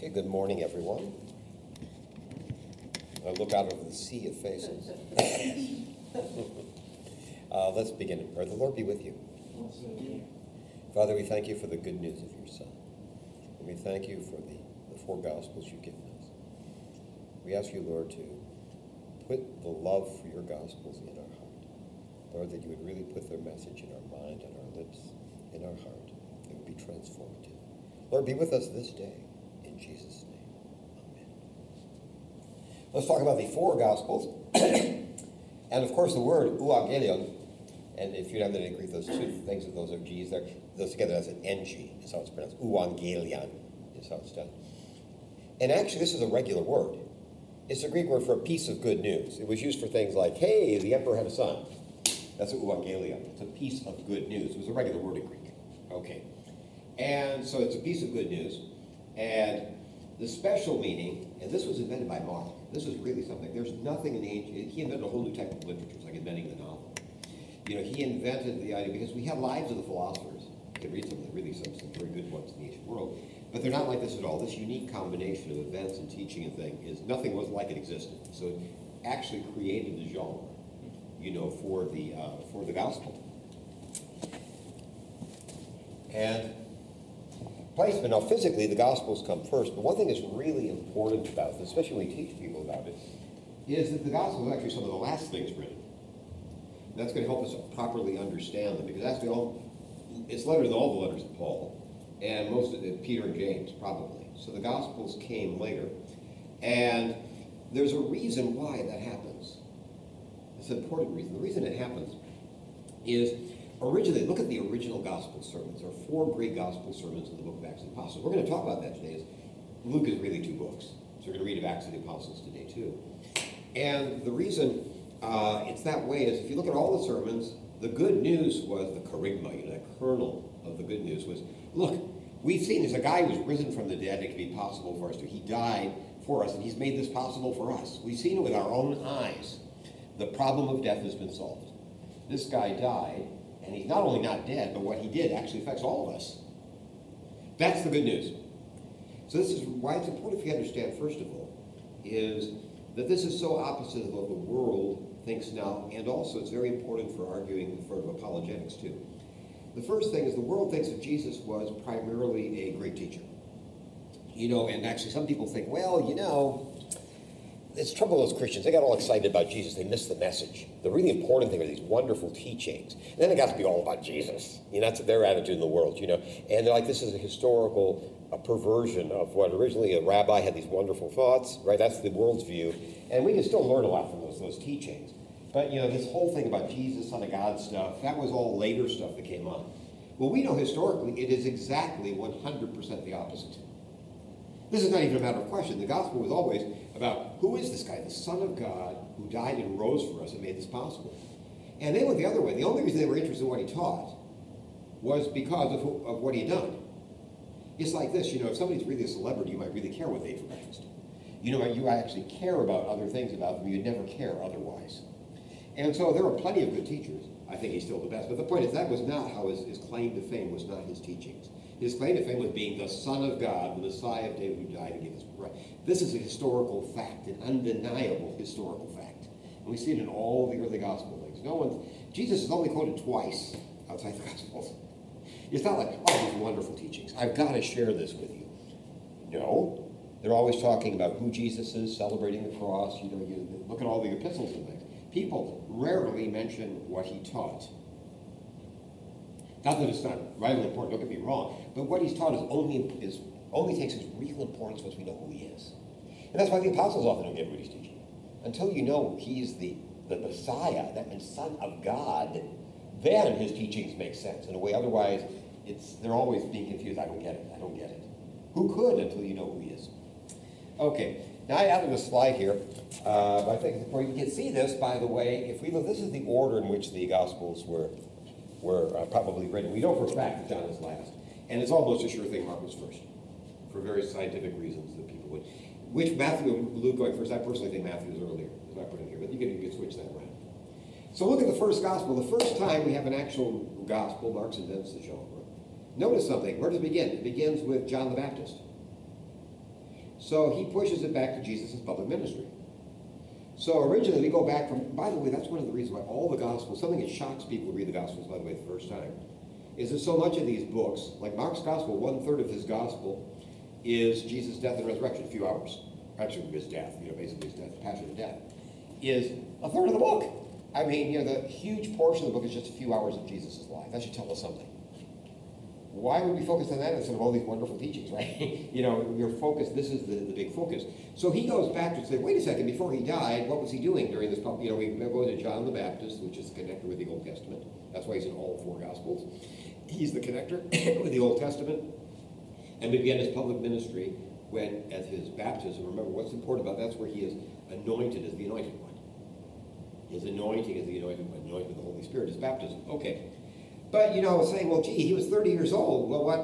Okay, good morning, everyone. I look out over the sea of faces. uh, let's begin in prayer. The Lord be with you. Father, we thank you for the good news of your Son. And we thank you for the, the four Gospels you've given us. We ask you, Lord, to put the love for your Gospels in our heart. Lord, that you would really put their message in our mind and our lips, in our heart. It would be transformative. Lord, be with us this day. Jesus' name. Amen. Let's talk about the four Gospels. and of course, the word euangelion, and if you have that in Greek, those two things, those are G's there, those together, that's an NG, is how it's pronounced. Euangelion is how it's done. And actually, this is a regular word. It's a Greek word for a piece of good news. It was used for things like, hey, the emperor had a son. That's euangelion. It's a piece of good news. It was a regular word in Greek. Okay. And so it's a piece of good news. And the special meaning, and this was invented by Mark. This was really something. There's nothing in the ancient, he invented a whole new type of literature. It's like inventing the novel. You know, he invented the idea, because we have lives of the philosophers. You can read some of the really some, some very good ones in the ancient world. But they're not like this at all. This unique combination of events and teaching and thing is nothing was like it existed. So it actually created the genre, you know, for the uh, for the gospel. And placement. Now, physically, the Gospels come first, but one thing that's really important about this, especially when we teach people about it, is that the Gospels are actually some of the last things written. And that's going to help us properly understand them, because that's the all, it's later than all the letters of Paul, and most of it, Peter and James, probably. So the Gospels came later. And there's a reason why that happens. It's an important reason. The reason it happens is originally, look at the original gospel sermons. There are four great gospel sermons in the book of Acts of the Apostles. We're going to talk about that today. Luke is really two books. So we're going to read of Acts of the Apostles today, too. And the reason uh, it's that way is if you look at all the sermons, the good news was the kerygma, you know, the kernel of the good news was, look, we've seen there's a guy who's risen from the dead. It can be possible for us to. He died for us, and he's made this possible for us. We've seen it with our own eyes. The problem of death has been solved. This guy died, and he's not only not dead, but what he did actually affects all of us. That's the good news. So this is why it's important for you understand, first of all, is that this is so opposite of what the world thinks now, and also it's very important for arguing for apologetics too. The first thing is the world thinks that Jesus was primarily a great teacher. You know, and actually some people think, well, you know, it's trouble with those Christians. They got all excited about Jesus. They missed the message. The really important thing are these wonderful teachings. And then it got to be all about Jesus. You know, that's their attitude in the world, you know. And they're like, this is a historical a perversion of what originally a rabbi had these wonderful thoughts, right? That's the world's view. And we can still learn a lot from those, those teachings. But, you know, this whole thing about Jesus, Son of God stuff, that was all later stuff that came on. Well, we know historically it is exactly 100% the opposite. This is not even a matter of question. The gospel was always about who is this guy, the Son of God, who died and rose for us and made this possible. And they went the other way. The only reason they were interested in what he taught was because of, who, of what he had done. It's like this, you know, if somebody's really a celebrity, you might really care what they ate for. You know, you actually care about other things about them. You'd never care otherwise. And so there are plenty of good teachers. I think he's still the best. But the point is, that was not how his, his claim to fame was not his teachings. His claim to fame was being the Son of God, the Messiah of David who died to give us right. This is a historical fact, an undeniable historical fact. And we see it in all the early gospel things. No one, Jesus is only quoted twice outside the Gospels. It's not like, oh, these wonderful teachings. I've got to share this with you. No. They're always talking about who Jesus is, celebrating the cross. You know, you look at all the epistles and things. People rarely mention what he taught. Not that it's not vitally important, don't get me wrong, but what he's taught is only, is, only takes its real importance once we know who he is. And that's why the apostles often don't get what he's teaching. Until you know he's the, the Messiah, that means Son of God, then his teachings make sense. In a way, otherwise, it's they're always being confused. I don't get it. I don't get it. Who could until you know who he is? Okay, now I added a slide here, uh, I think well, you can see this, by the way, if we look, this is the order in which the Gospels were, were uh, probably written. We know for a fact that John is last, and it's almost a sure thing Mark was first, for various scientific reasons that people would. Which Matthew and Luke going first? I personally think Matthew is earlier, as I put it here, but you can, you can switch that around. So look at the first gospel. The first time we have an actual gospel, Mark's invents the genre. Notice something. Where does it begin? It begins with John the Baptist. So he pushes it back to Jesus' public ministry. So originally we go back from, by the way, that's one of the reasons why all the Gospels, something that shocks people who read the Gospels, by the way, the first time, is that so much of these books, like Mark's Gospel, one third of his Gospel is Jesus' death and resurrection, a few hours. Actually, his death, you know, basically his death, passion death, is a third of the book. I mean, you know, the huge portion of the book is just a few hours of Jesus' life. That should tell us something why would we focus on that instead of all these wonderful teachings, right? you know, your focus, this is the, the big focus. So he goes back to say, wait a second, before he died, what was he doing during this, you know, we go to John the Baptist, which is connected with the Old Testament. That's why he's in all four Gospels. He's the connector with the Old Testament. And we began his public ministry when, at his baptism, remember what's important about that's where he is anointed as the anointed one. His anointing as the anointed one, anointed with the Holy Spirit, his baptism. Okay. But, you know, saying, well, gee, he was 30 years old. Well, what,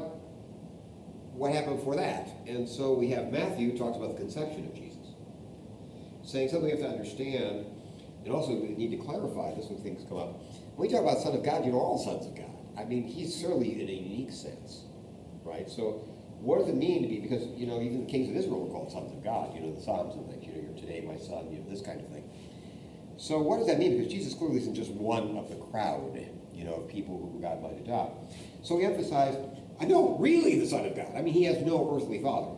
what happened before that? And so we have Matthew talks about the conception of Jesus, saying something we have to understand, and also we need to clarify this when things come up. When we talk about Son of God, you know, all sons of God. I mean, he's certainly in a unique sense, right? So what does it mean to be, because, you know, even the kings of Israel were called sons of God, you know, the Psalms and things, you know, you're today my son, you know, this kind of thing. So what does that mean? Because Jesus clearly isn't just one of the crowd you know, people who God might adopt. So he emphasized, I know, really the Son of God. I mean, he has no earthly father.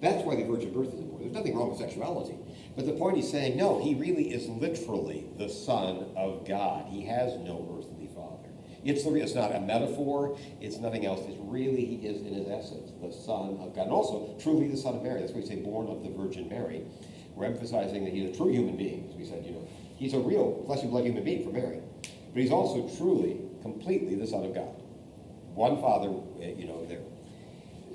That's why the virgin birth is important. There's nothing wrong with sexuality. But the point he's saying, no, he really is literally the Son of God. He has no earthly father. It's, it's not a metaphor. It's nothing else. It's really, he is in his essence the Son of God. And also, truly the Son of Mary. That's why we say born of the Virgin Mary. We're emphasizing that he's a true human being. As we said, you know, he's a real flesh and blood human being for Mary. But he's also truly, completely the Son of God. One Father, eh, you know, there.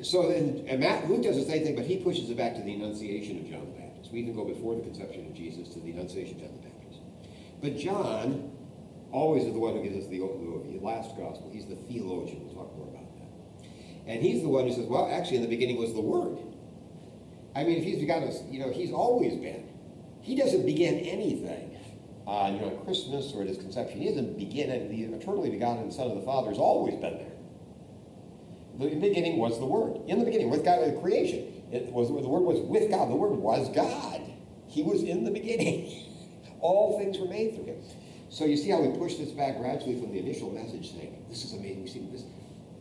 So then, and Matt, Luke does the same thing, but he pushes it back to the Annunciation of John the Baptist. We even go before the conception of Jesus to the Annunciation of John the Baptist. But John always is the one who gives us the, the last gospel. He's the theologian. We'll talk more about that. And he's the one who says, well, actually, in the beginning was the Word. I mean, if he's begun us, you know, he's always been. He doesn't begin anything on you know, Christmas or at his conception. He doesn't begin, the eternally begotten Son of the Father has always been there. The beginning was the Word. In the beginning, with God, the creation. It was, the Word was with God. The Word was God. He was in the beginning. All things were made through him. So you see how we push this back gradually from the initial message saying, this is amazing. We see this,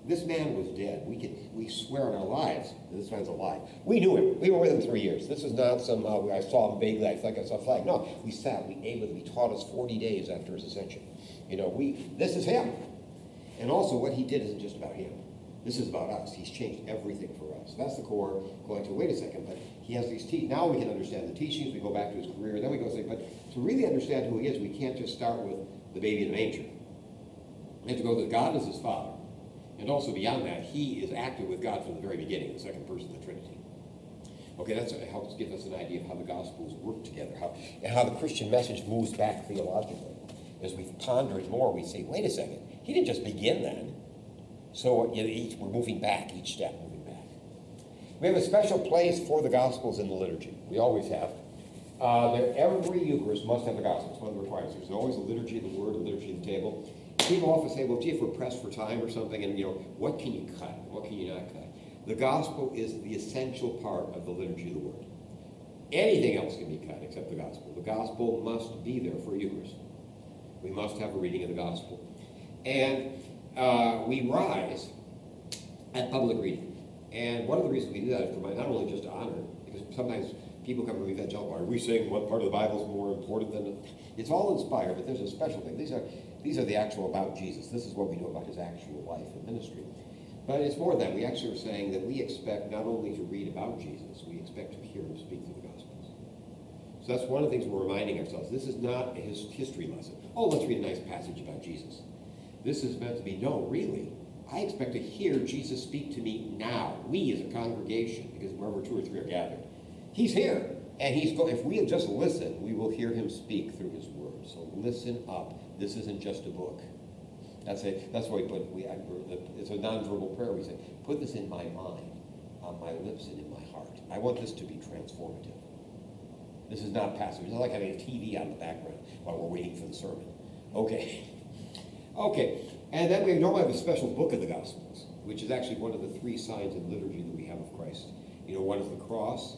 this man was dead. We can we swear on our lives that this man's alive. We knew him. We were with him three years. This is not somehow uh, I saw him vaguely. I think I saw a flag. No, we sat. We ate with him. He taught us 40 days after his ascension. You know, we this is him. And also, what he did isn't just about him. This is about us. He's changed everything for us. That's the core. Going to wait a second, but he has these teachings. Now we can understand the teachings. We go back to his career. Then we go say, but to really understand who he is, we can't just start with the baby in the manger. We have to go to God as his father and also beyond that, he is active with God from the very beginning, the second person of the Trinity. Okay, that helps give us an idea of how the Gospels work together, how, and how the Christian message moves back theologically. As we ponder it more, we say, wait a second, he didn't just begin then. So you know, each, we're moving back, each step moving back. We have a special place for the Gospels in the liturgy. We always have. Uh, every Eucharist must have the Gospels, one of the requirements. There's always a liturgy of the Word, a liturgy of the table people often say, well, gee, if we're pressed for time or something, and, you know, what can you cut? What can you not cut? The gospel is the essential part of the liturgy of the word. Anything else can be cut except the gospel. The gospel must be there for Eucharist. We must have a reading of the gospel. And uh, we rise at public reading. And one of the reasons we do that is for my, not only just honor, because sometimes people come to me evangelical, are we saying what part of the Bible is more important than... It's all inspired, but there's a special thing. These are these are the actual about Jesus. This is what we know about his actual life and ministry. But it's more than that. We actually are saying that we expect not only to read about Jesus, we expect to hear him speak through the Gospels. So that's one of the things we're reminding ourselves. This is not a history lesson. Oh, let's read a nice passage about Jesus. This is meant to be, no, really. I expect to hear Jesus speak to me now. We as a congregation, because wherever two or three are gathered, he's here. And he's going, if we just listen, we will hear him speak through his word. So listen up this isn't just a book. That's it. That's why we put. We, it's a nonverbal prayer. We say, "Put this in my mind, on my lips, and in my heart." I want this to be transformative. This is not passive. It's not like having a TV on the background while we're waiting for the sermon. Okay. Okay. And then we normally have a special book of the Gospels, which is actually one of the three signs in liturgy that we have of Christ You know, one is the cross,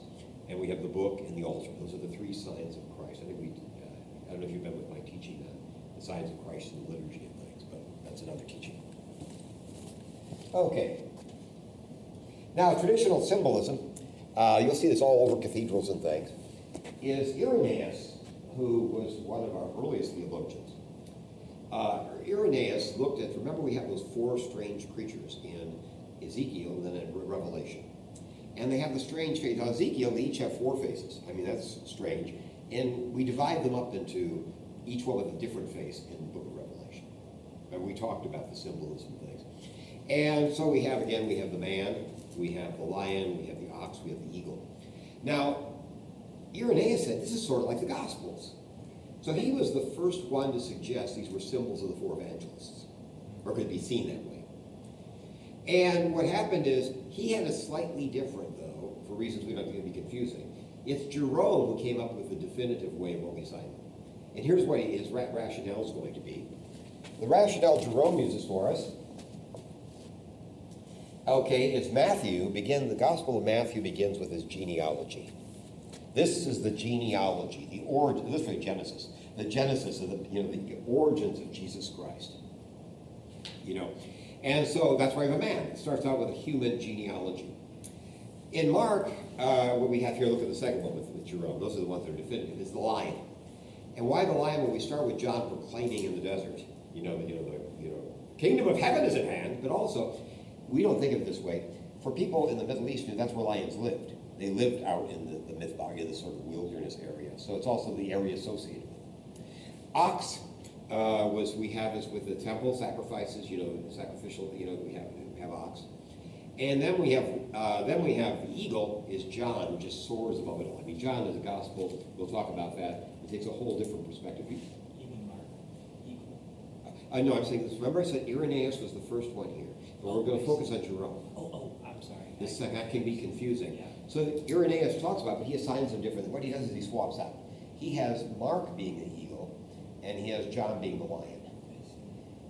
and we have the book and the altar. Those are the three signs of Christ. I think we, uh, I don't know if you've been with my teaching the signs of Christ and the liturgy and things, but that's another teaching. Okay. Now, traditional symbolism, uh, you'll see this all over cathedrals and things, is Irenaeus, who was one of our earliest theologians. Uh, Irenaeus looked at, remember we have those four strange creatures in Ezekiel and then in Revelation. And they have the strange face. Now, Ezekiel, they each have four faces. I mean, that's strange. And we divide them up into each one with a different face in the book of Revelation. And we talked about the symbolism things. And so we have, again, we have the man, we have the lion, we have the ox, we have the eagle. Now, Irenaeus said this is sort of like the Gospels. So he was the first one to suggest these were symbols of the four evangelists, or could be seen that way. And what happened is he had a slightly different, though, for reasons we don't think to be confusing. It's Jerome who came up with the definitive way of Holy Simon. And here's what his rationale is going to be. The rationale Jerome uses for us Okay, it's Matthew, begin, the Gospel of Matthew begins with his genealogy. This is the genealogy, the origin, this is Genesis, the genesis of the, you know, the origins of Jesus Christ. You know, and so that's why I'm a man. It starts out with a human genealogy. In Mark, uh, what we have here, look at the second one with, with Jerome. Those are the ones that are definitive. Is the lion, and why the lion? When we start with John proclaiming in the desert, you know, the, you know, the you know, kingdom of heaven is at hand, but also we don't think of it this way. For people in the Middle East, that's where lions lived. They lived out in the, the Mithbaga, the sort of wilderness area. So it's also the area associated with Ox uh, was, we have is with the temple sacrifices, you know, sacrificial, you know, we have, we have ox. And then we have, uh, then we have the eagle is John, who just soars above it all. I mean, John is a gospel. We'll talk about that. Takes a whole different perspective. Even Mark, eagle. I know, I'm saying this. Remember I said Irenaeus was the first one here. But we're going oh, to focus on Jerome. Oh, oh, I'm sorry. This, that can be confusing. Yeah. So Irenaeus talks about, but he assigns them differently. What he does is he swaps out. He has Mark being the eagle, and he has John being the lion.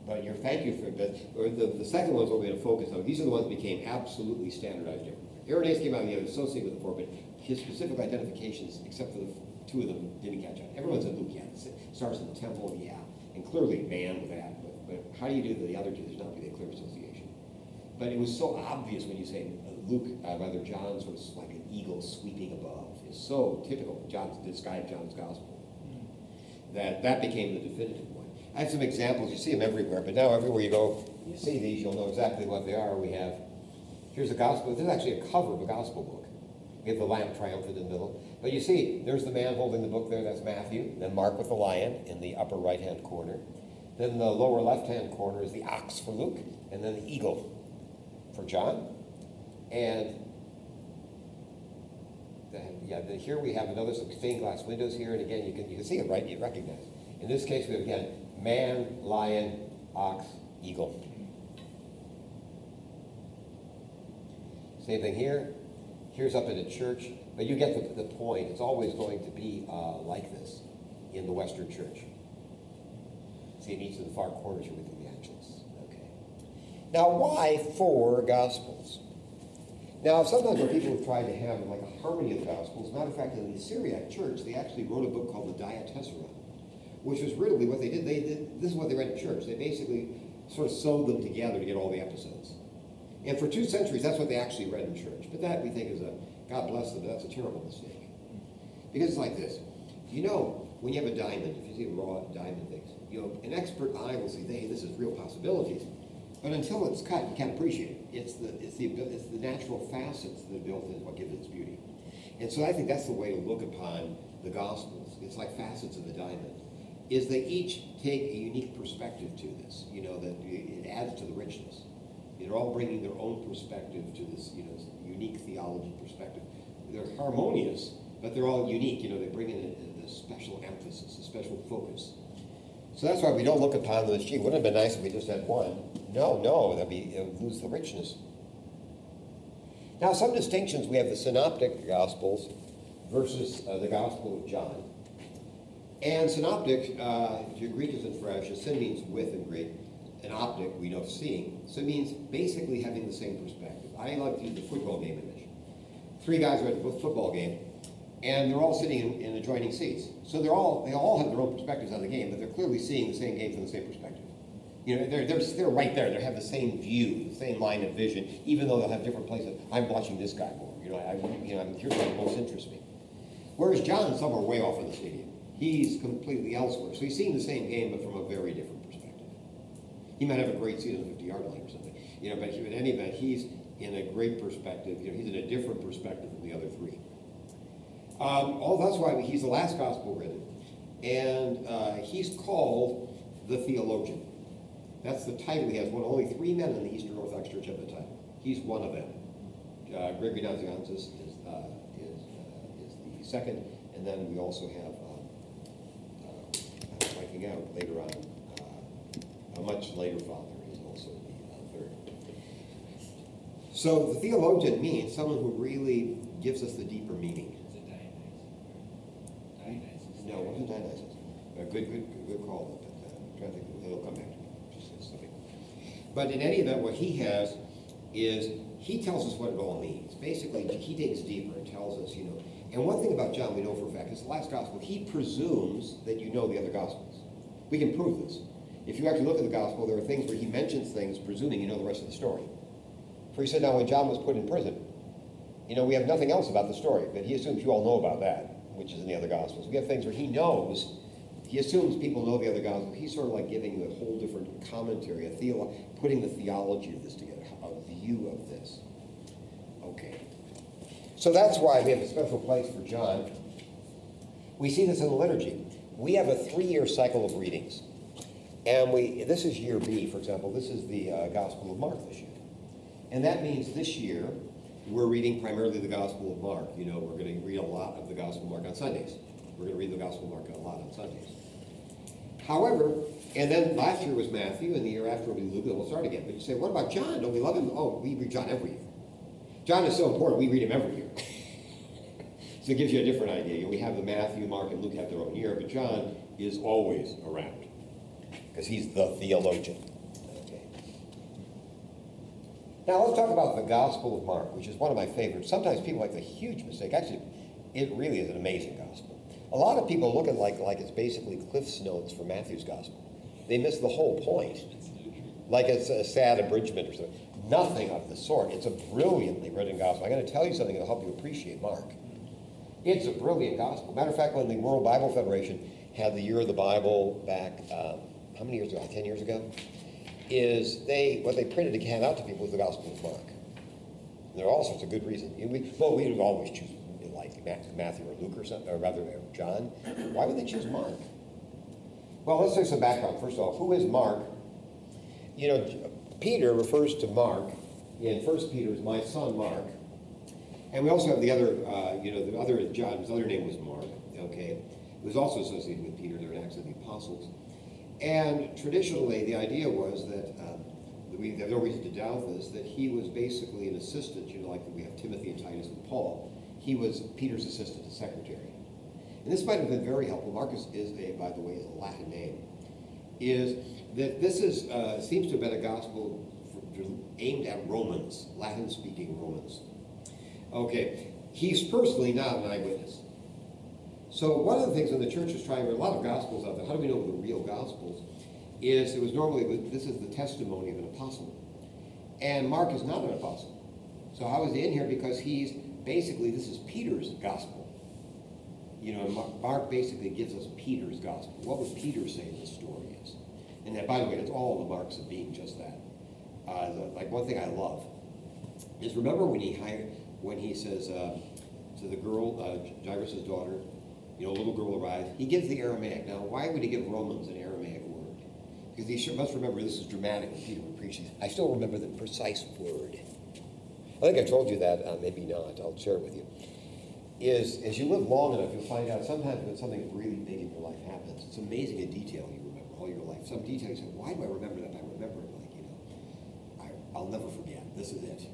But you're thank you for but or the, the second one's what we're going to focus on. These are the ones that became absolutely standardized. Irenaeus came out and he was associated with the four, but his specific identifications, except for the two of them, didn't catch on. Everyone's Luke, yeah. It starts in the temple, yeah. And clearly man with that. But, but how do you do the other two? There's not really a clear association. But it was so obvious when you say Luke, uh, rather John's was like an eagle sweeping above. It's so typical of John's, of John's gospel that that became the definitive one. I have some examples. You see them everywhere, but now everywhere you go, you see these, you'll know exactly what they are. We have, here's a gospel. This is actually a cover of a gospel book. Have the lamb triumphant in the middle. But you see, there's the man holding the book there, that's Matthew. Then Mark with the lion in the upper right hand corner. Then the lower left hand corner is the ox for Luke, and then the eagle for John. And the, yeah, the, here we have another some stained glass windows here, and again you can you can see it right. You recognize. In this case, we have again man, lion, ox, eagle. Same thing here. Here's up in a church, but you get the, the point. It's always going to be uh, like this in the Western Church. See, in each of the far corners here with the evangelists. Now, why four Gospels? Now, sometimes when people have tried to have like a harmony of the Gospels, matter of fact, in the Syriac church, they actually wrote a book called the Diatessaron, which was really what they did. They did this is what they read in church. They basically sort of sewed them together to get all the episodes. And for two centuries, that's what they actually read in church. But that we think is a God bless them. That's a terrible mistake because it's like this. You know, when you have a diamond, if you see raw diamond things, you know, an expert eye will see, hey, this is real possibilities. But until it's cut, you can't appreciate it. It's the, it's the, it's the natural facets that are built in what gives it its beauty. And so I think that's the way to look upon the Gospels. It's like facets of the diamond. Is they each take a unique perspective to this, you know, that it adds to the richness. They're all bringing their own perspective to this, you know, unique theology perspective. They're harmonious, but they're all unique. You know, they bring in a, a special emphasis, a special focus. So that's why we don't look upon them as, gee, wouldn't it have been nice if we just had one? No, no, that'd be, it would lose the richness. Now, some distinctions we have the synoptic gospels versus uh, the gospel of John. And synoptic, uh, if your Greek isn't fresh, syn means with in Greek. An optic, we know seeing. So it means basically having the same perspective. I like to use the football game image. three guys are at the football game, and they're all sitting in, in adjoining seats. So they're all, they all have their own perspectives on the game, but they're clearly seeing the same game from the same perspective. You know, they're, they're, they're right there. They have the same view, the same line of vision, even though they'll have different places. I'm watching this guy more. You know, I, you know, I'm, here's what most interests me. Whereas John's somewhere way off in the stadium. He's completely elsewhere. So he's seeing the same game, but from a very different. He might have a great season, the 50 yard line or something. You know, but in any event, he's in a great perspective. You know, he's in a different perspective than the other three. Um, all that's why he's the last gospel written. And uh, he's called the theologian. That's the title he has. One only three men in the Eastern Orthodox Church have the title. He's one of them. Uh, Gregory Nazianzus is, uh, is, uh, is the second, and then we also have, um, uh, out later on, much later father is also the uh, third. So the theologian means someone who really gives us the deeper meaning. Is it Dionysus? Dionysus. No, it wasn't Dionysus. A good, good, good call, but uh, I'm trying to think, it'll come back to me. Just a second. But in any event, what he has is he tells us what it all means. Basically, he digs deeper and tells us, you know. And one thing about John we know for a fact is the last gospel, he presumes that you know the other gospels. We can prove this. If you actually look at the gospel, there are things where he mentions things presuming you know the rest of the story. For he said, now when John was put in prison, you know, we have nothing else about the story, but he assumes you all know about that, which is in the other gospels. We have things where he knows, he assumes people know the other gospels. He's sort of like giving you a whole different commentary, a theolo- putting the theology of this together, a view of this. Okay. So that's why we have a special place for John. We see this in the liturgy. We have a three-year cycle of readings. And we, this is year B, for example. This is the uh, Gospel of Mark this year. And that means this year, we're reading primarily the Gospel of Mark. You know, we're going to read a lot of the Gospel of Mark on Sundays. We're going to read the Gospel of Mark a lot on Sundays. However, and then last year was Matthew, and the year after will be Luke, and we'll start again. But you say, what about John? Don't we love him? Oh, we read John every year. John is so important, we read him every year. so it gives you a different idea. You know, we have the Matthew, Mark, and Luke have their own year, but John is always around because he's the theologian. Now let's talk about the Gospel of Mark, which is one of my favorites. Sometimes people make the huge mistake. Actually, it really is an amazing gospel. A lot of people look at it like, like it's basically Cliff's Notes for Matthew's gospel. They miss the whole point. Like it's a sad abridgment or something. Nothing of the sort. It's a brilliantly written gospel. I'm going to tell you something that'll help you appreciate Mark. It's a brilliant gospel. Matter of fact, when the World Bible Federation had the Year of the Bible back, um, how many years ago? Ten years ago? Is they what they printed to hand out to people was the Gospel of Mark. And there are all sorts of good reasons. We, well, we would always choose like Matthew or Luke or something, or rather John. Why would they choose Mark? Well, let's take some background. First of all, who is Mark? You know, Peter refers to Mark in First Peter as my son Mark. And we also have the other, uh, you know, the other John, his other name was Mark, okay? It was also associated with Peter, they're Acts of the Apostles. And traditionally, the idea was that, um, we have no reason to doubt this, that he was basically an assistant, you know, like we have Timothy and Titus and Paul. He was Peter's assistant, and secretary. And this might have been very helpful. Marcus is a, by the way, a Latin name. Is that this is uh, seems to have been a gospel aimed at Romans, Latin-speaking Romans. Okay, he's personally not an eyewitness. So one of the things when the church is trying, there are a lot of gospels out there. How do we know the real gospels? Is it was normally this is the testimony of an apostle, and Mark is not an apostle. So how is he in here? Because he's basically this is Peter's gospel. You know, Mark basically gives us Peter's gospel. What would Peter say this story is? And that, by the way, it's all the marks of being just that. Uh, the, like one thing I love is remember when he hired, when he says uh, to the girl, uh, Jairus' daughter, you know, a little girl arrives. He gives the Aramaic. Now, why would he give Romans an Aramaic word? Because he should, must remember this is dramatic when Peter would preach. I still remember the precise word. I think I told you that, uh, maybe not. I'll share it with you is as you live long enough, you'll find out sometimes when something really big in your life happens, it's amazing a detail you remember all your life. Some detail you say, why do I remember that? I remember it like, you know, I, I'll never forget. This is it.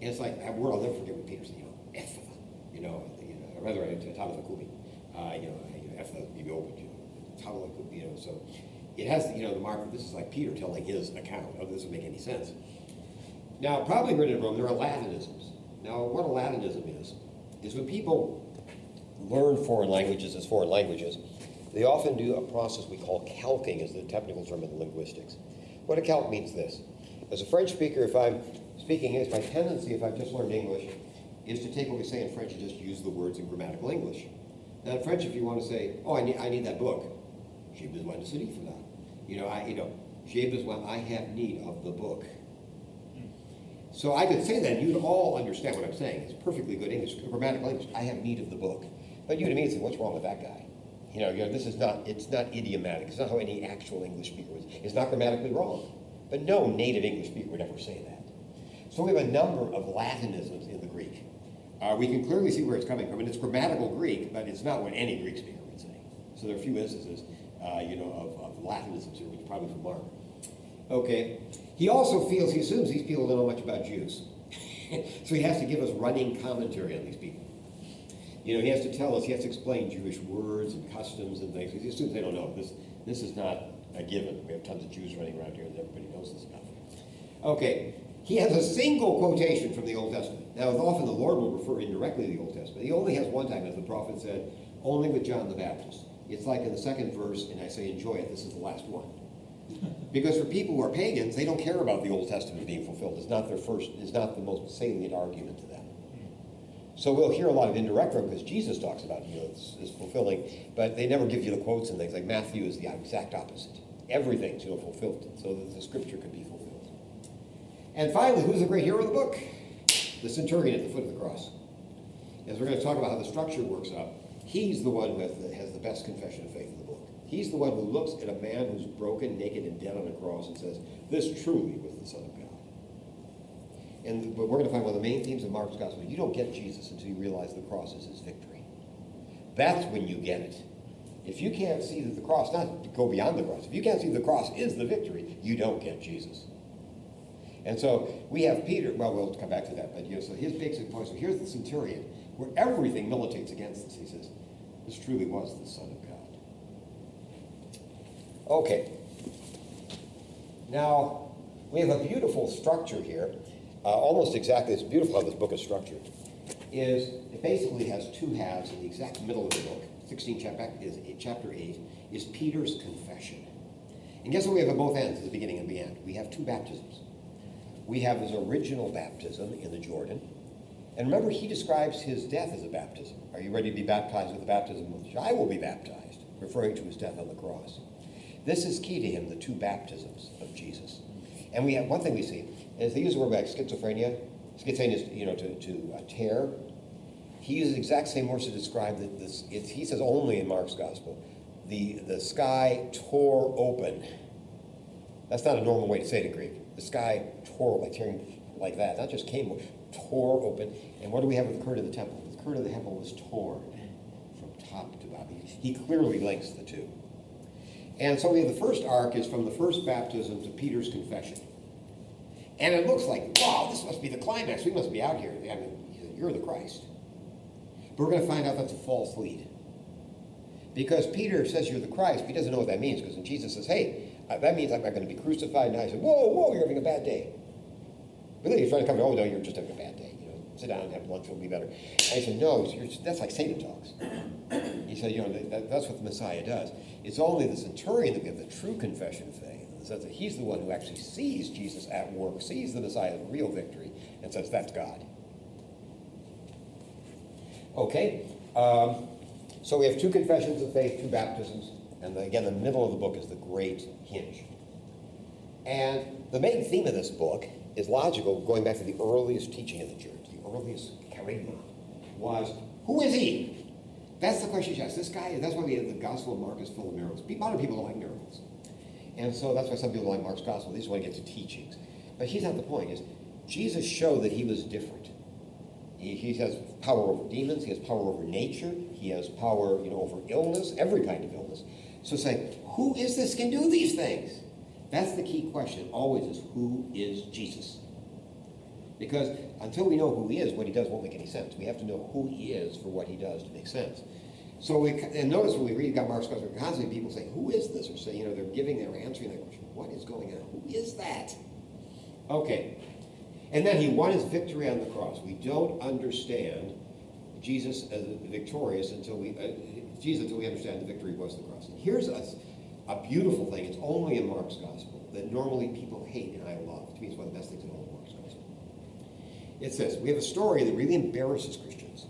And it's like that word I'll never forget what Peter said, you know, Ephphatha, you know, you know, rather, Talitha Kumi, uh, you know, you know, Ephphatha, you go, you know, Talitha Kumi, you know, so it has, you know, the mark, this is like Peter telling his account of this doesn't make any sense. Now, probably written in Rome, there are Latinisms Now, what a Latinism is, is when people learn foreign languages as foreign languages, they often do a process we call calquing, is the technical term in linguistics. What a calque means this. As a French speaker, if I'm speaking English, my tendency, if I've just learned English, is to take what we say in French and just use the words in grammatical English. Now, in French, if you want to say, oh, I need, I need that book, j'ai besoin de ce livre là. You know, I, you know, j'ai besoin, I have need of the book. Hmm. So I could say that, and you'd all understand what I'm saying. It's perfectly good English, grammatical English. I have need of the book. But you'd immediately say, what's wrong with that guy? You know, you know, this is not, it's not idiomatic. It's not how any actual English speaker would. It's not grammatically wrong. But no native English speaker would ever say that. So we have a number of Latinisms in the Greek. Uh, we can clearly see where it's coming from, and it's grammatical Greek, but it's not what any Greek speaker would say. So there are a few instances, uh, you know, of, of Latinisms here, which probably from Mark. Okay. He also feels, he assumes these people don't know much about Jews. so he has to give us running commentary on these people. You know, he has to tell us, he has to explain Jewish words and customs and things. He assumes they don't know. This, this is not a given. We have tons of Jews running around here and everybody knows this stuff. Okay, he has a single quotation from the Old Testament. Now, often the Lord will refer indirectly to the Old Testament. He only has one time, as the prophet said, only with John the Baptist. It's like in the second verse, and I say, enjoy it, this is the last one. Because for people who are pagans, they don't care about the Old Testament being fulfilled. It's not their first, it's not the most salient argument to them. So we'll hear a lot of indirect from because Jesus talks about you know it's, it's, fulfilling, but they never give you the quotes and things. Like Matthew is the exact opposite. Everything's you know fulfilled so that the scripture could be. And finally, who's the great hero of the book? The centurion at the foot of the cross. As we're going to talk about how the structure works out, he's the one who has the, has the best confession of faith in the book. He's the one who looks at a man who's broken, naked, and dead on a cross and says, "This truly was the Son of God." And but we're going to find one of the main themes of Mark's gospel. You don't get Jesus until you realize the cross is his victory. That's when you get it. If you can't see that the cross, not go beyond the cross, if you can't see the cross is the victory, you don't get Jesus. And so we have Peter, well, we'll come back to that, but you know, so his basic point, so here's the centurion, where everything militates against this. He says, this truly was the Son of God. Okay. Now, we have a beautiful structure here uh, almost exactly, it's beautiful how this book is structured, is it basically has two halves in the exact middle of the book. 16 chapter, is, chapter 8 is Peter's confession. And guess what we have at both ends, at the beginning and the end? We have two baptisms. We have his original baptism in the Jordan. And remember, he describes his death as a baptism. Are you ready to be baptized with the baptism with which I will be baptized? Referring to his death on the cross. This is key to him, the two baptisms of Jesus. And we have one thing we see is they use the word like schizophrenia, schizophrenia is, you know, to, to uh, tear. He uses exact same words to describe that this, he says only in Mark's gospel, the, the sky tore open. That's not a normal way to say it in Greek. The sky tore, like tearing like that. Not just came, tore open. And what do we have with the curtain of the temple? The curtain of the temple was torn from top to bottom. He clearly links the two. And so we have the first arc is from the first baptism to Peter's confession. And it looks like, wow, this must be the climax. We must be out here. I mean, you're the Christ. But we're going to find out that's a false lead. Because Peter says you're the Christ, but he doesn't know what that means. Because when Jesus says, hey, that means I'm not going to be crucified. And I said, whoa, whoa, you're having a bad day. Then he's trying to come, oh, no, you're just having a bad day. You know, sit down and have lunch, it'll be better. I said, no, that's like Satan talks. he said, you know, that, that's what the Messiah does. It's only the centurion that we have the true confession of faith the sense that he's the one who actually sees Jesus at work, sees the Messiah's real victory, and says, that's God. Okay, um, so we have two confessions of faith, two baptisms, and again, the middle of the book is the great hinge. And the main theme of this book is logical, going back to the earliest teaching of the church, the earliest kerygma, was who is he? That's the question she asked. This guy, that's why we have the Gospel of Mark is full of miracles. Modern people don't like miracles. And so that's why some people like Mark's gospel. They just want to get to teachings. But he's not the point. Is Jesus showed that he was different. He, he has power over demons. He has power over nature. He has power, you know, over illness, every kind of illness. So say, who is this can do these things? That's the key question. Always is who is Jesus? Because until we know who he is, what he does won't make any sense. We have to know who he is for what he does to make sense. So we, and notice when we read God Mark's Gospel, constantly people say, who is this? Or say, you know, they're giving, they're answering that question. What is going on? Who is that? Okay. And then he won his victory on the cross. We don't understand Jesus as victorious until we, uh, Jesus until we understand the victory was the cross. And here's a, a beautiful thing. It's only in Mark's gospel that normally people hate and I love. To me, it's one of the best things in all of Mark's gospel. It says, we have a story that really embarrasses Christians.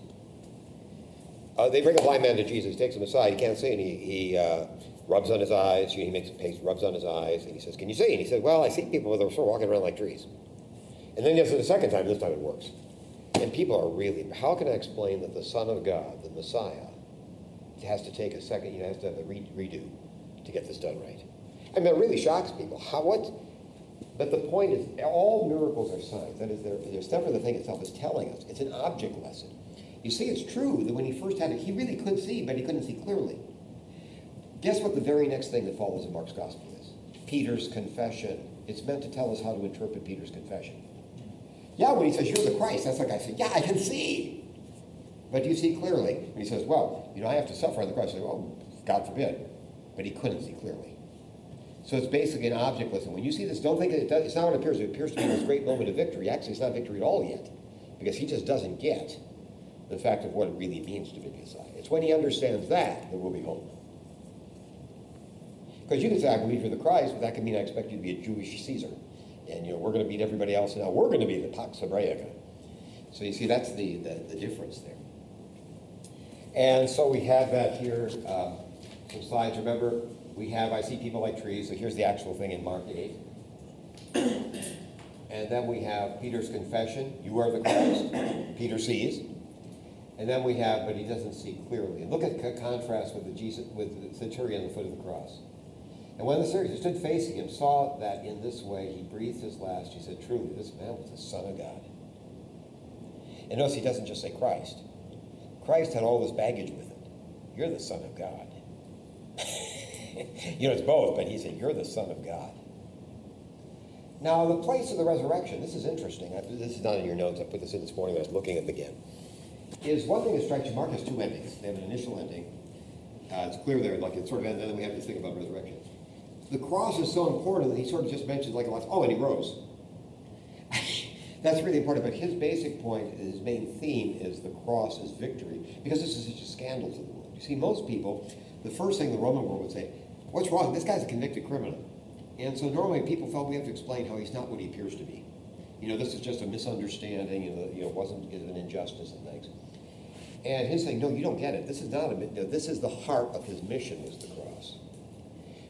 Uh, they bring a blind man to Jesus, takes him aside, he can't see, and he, he uh, rubs on his eyes, he makes a paste, rubs on his eyes, and he says, Can you see? And he said, Well, I see people their sort of walking around like trees. And then he does it a second time, this time it works. And people are really, how can I explain that the Son of God, the Messiah, has to take a second, you know, has to have a re- redo to get this done right? I mean, it really shocks people. How, what? But the point is, all miracles are signs. That is, they're, they're never the thing itself is telling us. It's an object lesson. You see, it's true that when he first had it, he really could see, but he couldn't see clearly. Guess what the very next thing that follows in Mark's gospel is? Peter's confession. It's meant to tell us how to interpret Peter's confession. Yeah, when he says, You're the Christ, that's like I said, Yeah, I can see. But you see clearly? And he says, Well, you know, I have to suffer on the cross. I say, Well, oh, God forbid. But he couldn't see clearly. So it's basically an object lesson. When you see this, don't think it does, it's not what it appears. It appears to be this great moment of victory. Actually, it's not victory at all yet. Because he just doesn't get the fact of what it really means to be Messiah. It's when he understands that that we'll be home. Because you can say, I believe you're the Christ, but that could mean I expect you to be a Jewish Caesar. And, you know, we're going to beat everybody else, and now we're going to be the Pax Hebraica. So you see, that's the, the, the, difference there. And so we have that here. Um, some slides. Remember, we have, I see people like trees. So here's the actual thing in Mark 8. and then we have Peter's confession. You are the Christ. Peter sees. And then we have, but he doesn't see clearly. And look at the contrast with the Jesus, with the centurion at the foot of the cross. And when the centurion stood facing him, saw that in this way he breathed his last, he said, Truly, this man was the Son of God. And notice he doesn't just say Christ. Christ had all this baggage with it. You're the Son of God. you know, it's both, but he said, You're the Son of God. Now, the place of the resurrection, this is interesting. This is not in your notes. I put this in this morning. I was looking at it again. Is one thing that strikes you. Mark has two endings. They have an initial ending. Uh, it's clear there, like it sort of ends, and then we have this thing about resurrection. The cross is so important that he sort of just mentions like. Oh, and he rose. That's really important. But his basic point, his main theme, is the cross is victory because this is such a scandal to the world. You see, most people, the first thing the Roman world would say, "What's wrong? This guy's a convicted criminal." And so normally people felt we have to explain how he's not what he appears to be. You know, this is just a misunderstanding. You know, you know, wasn't an injustice and things. And his saying, no, you don't get it. This is not a, no, this is the heart of his mission was the cross.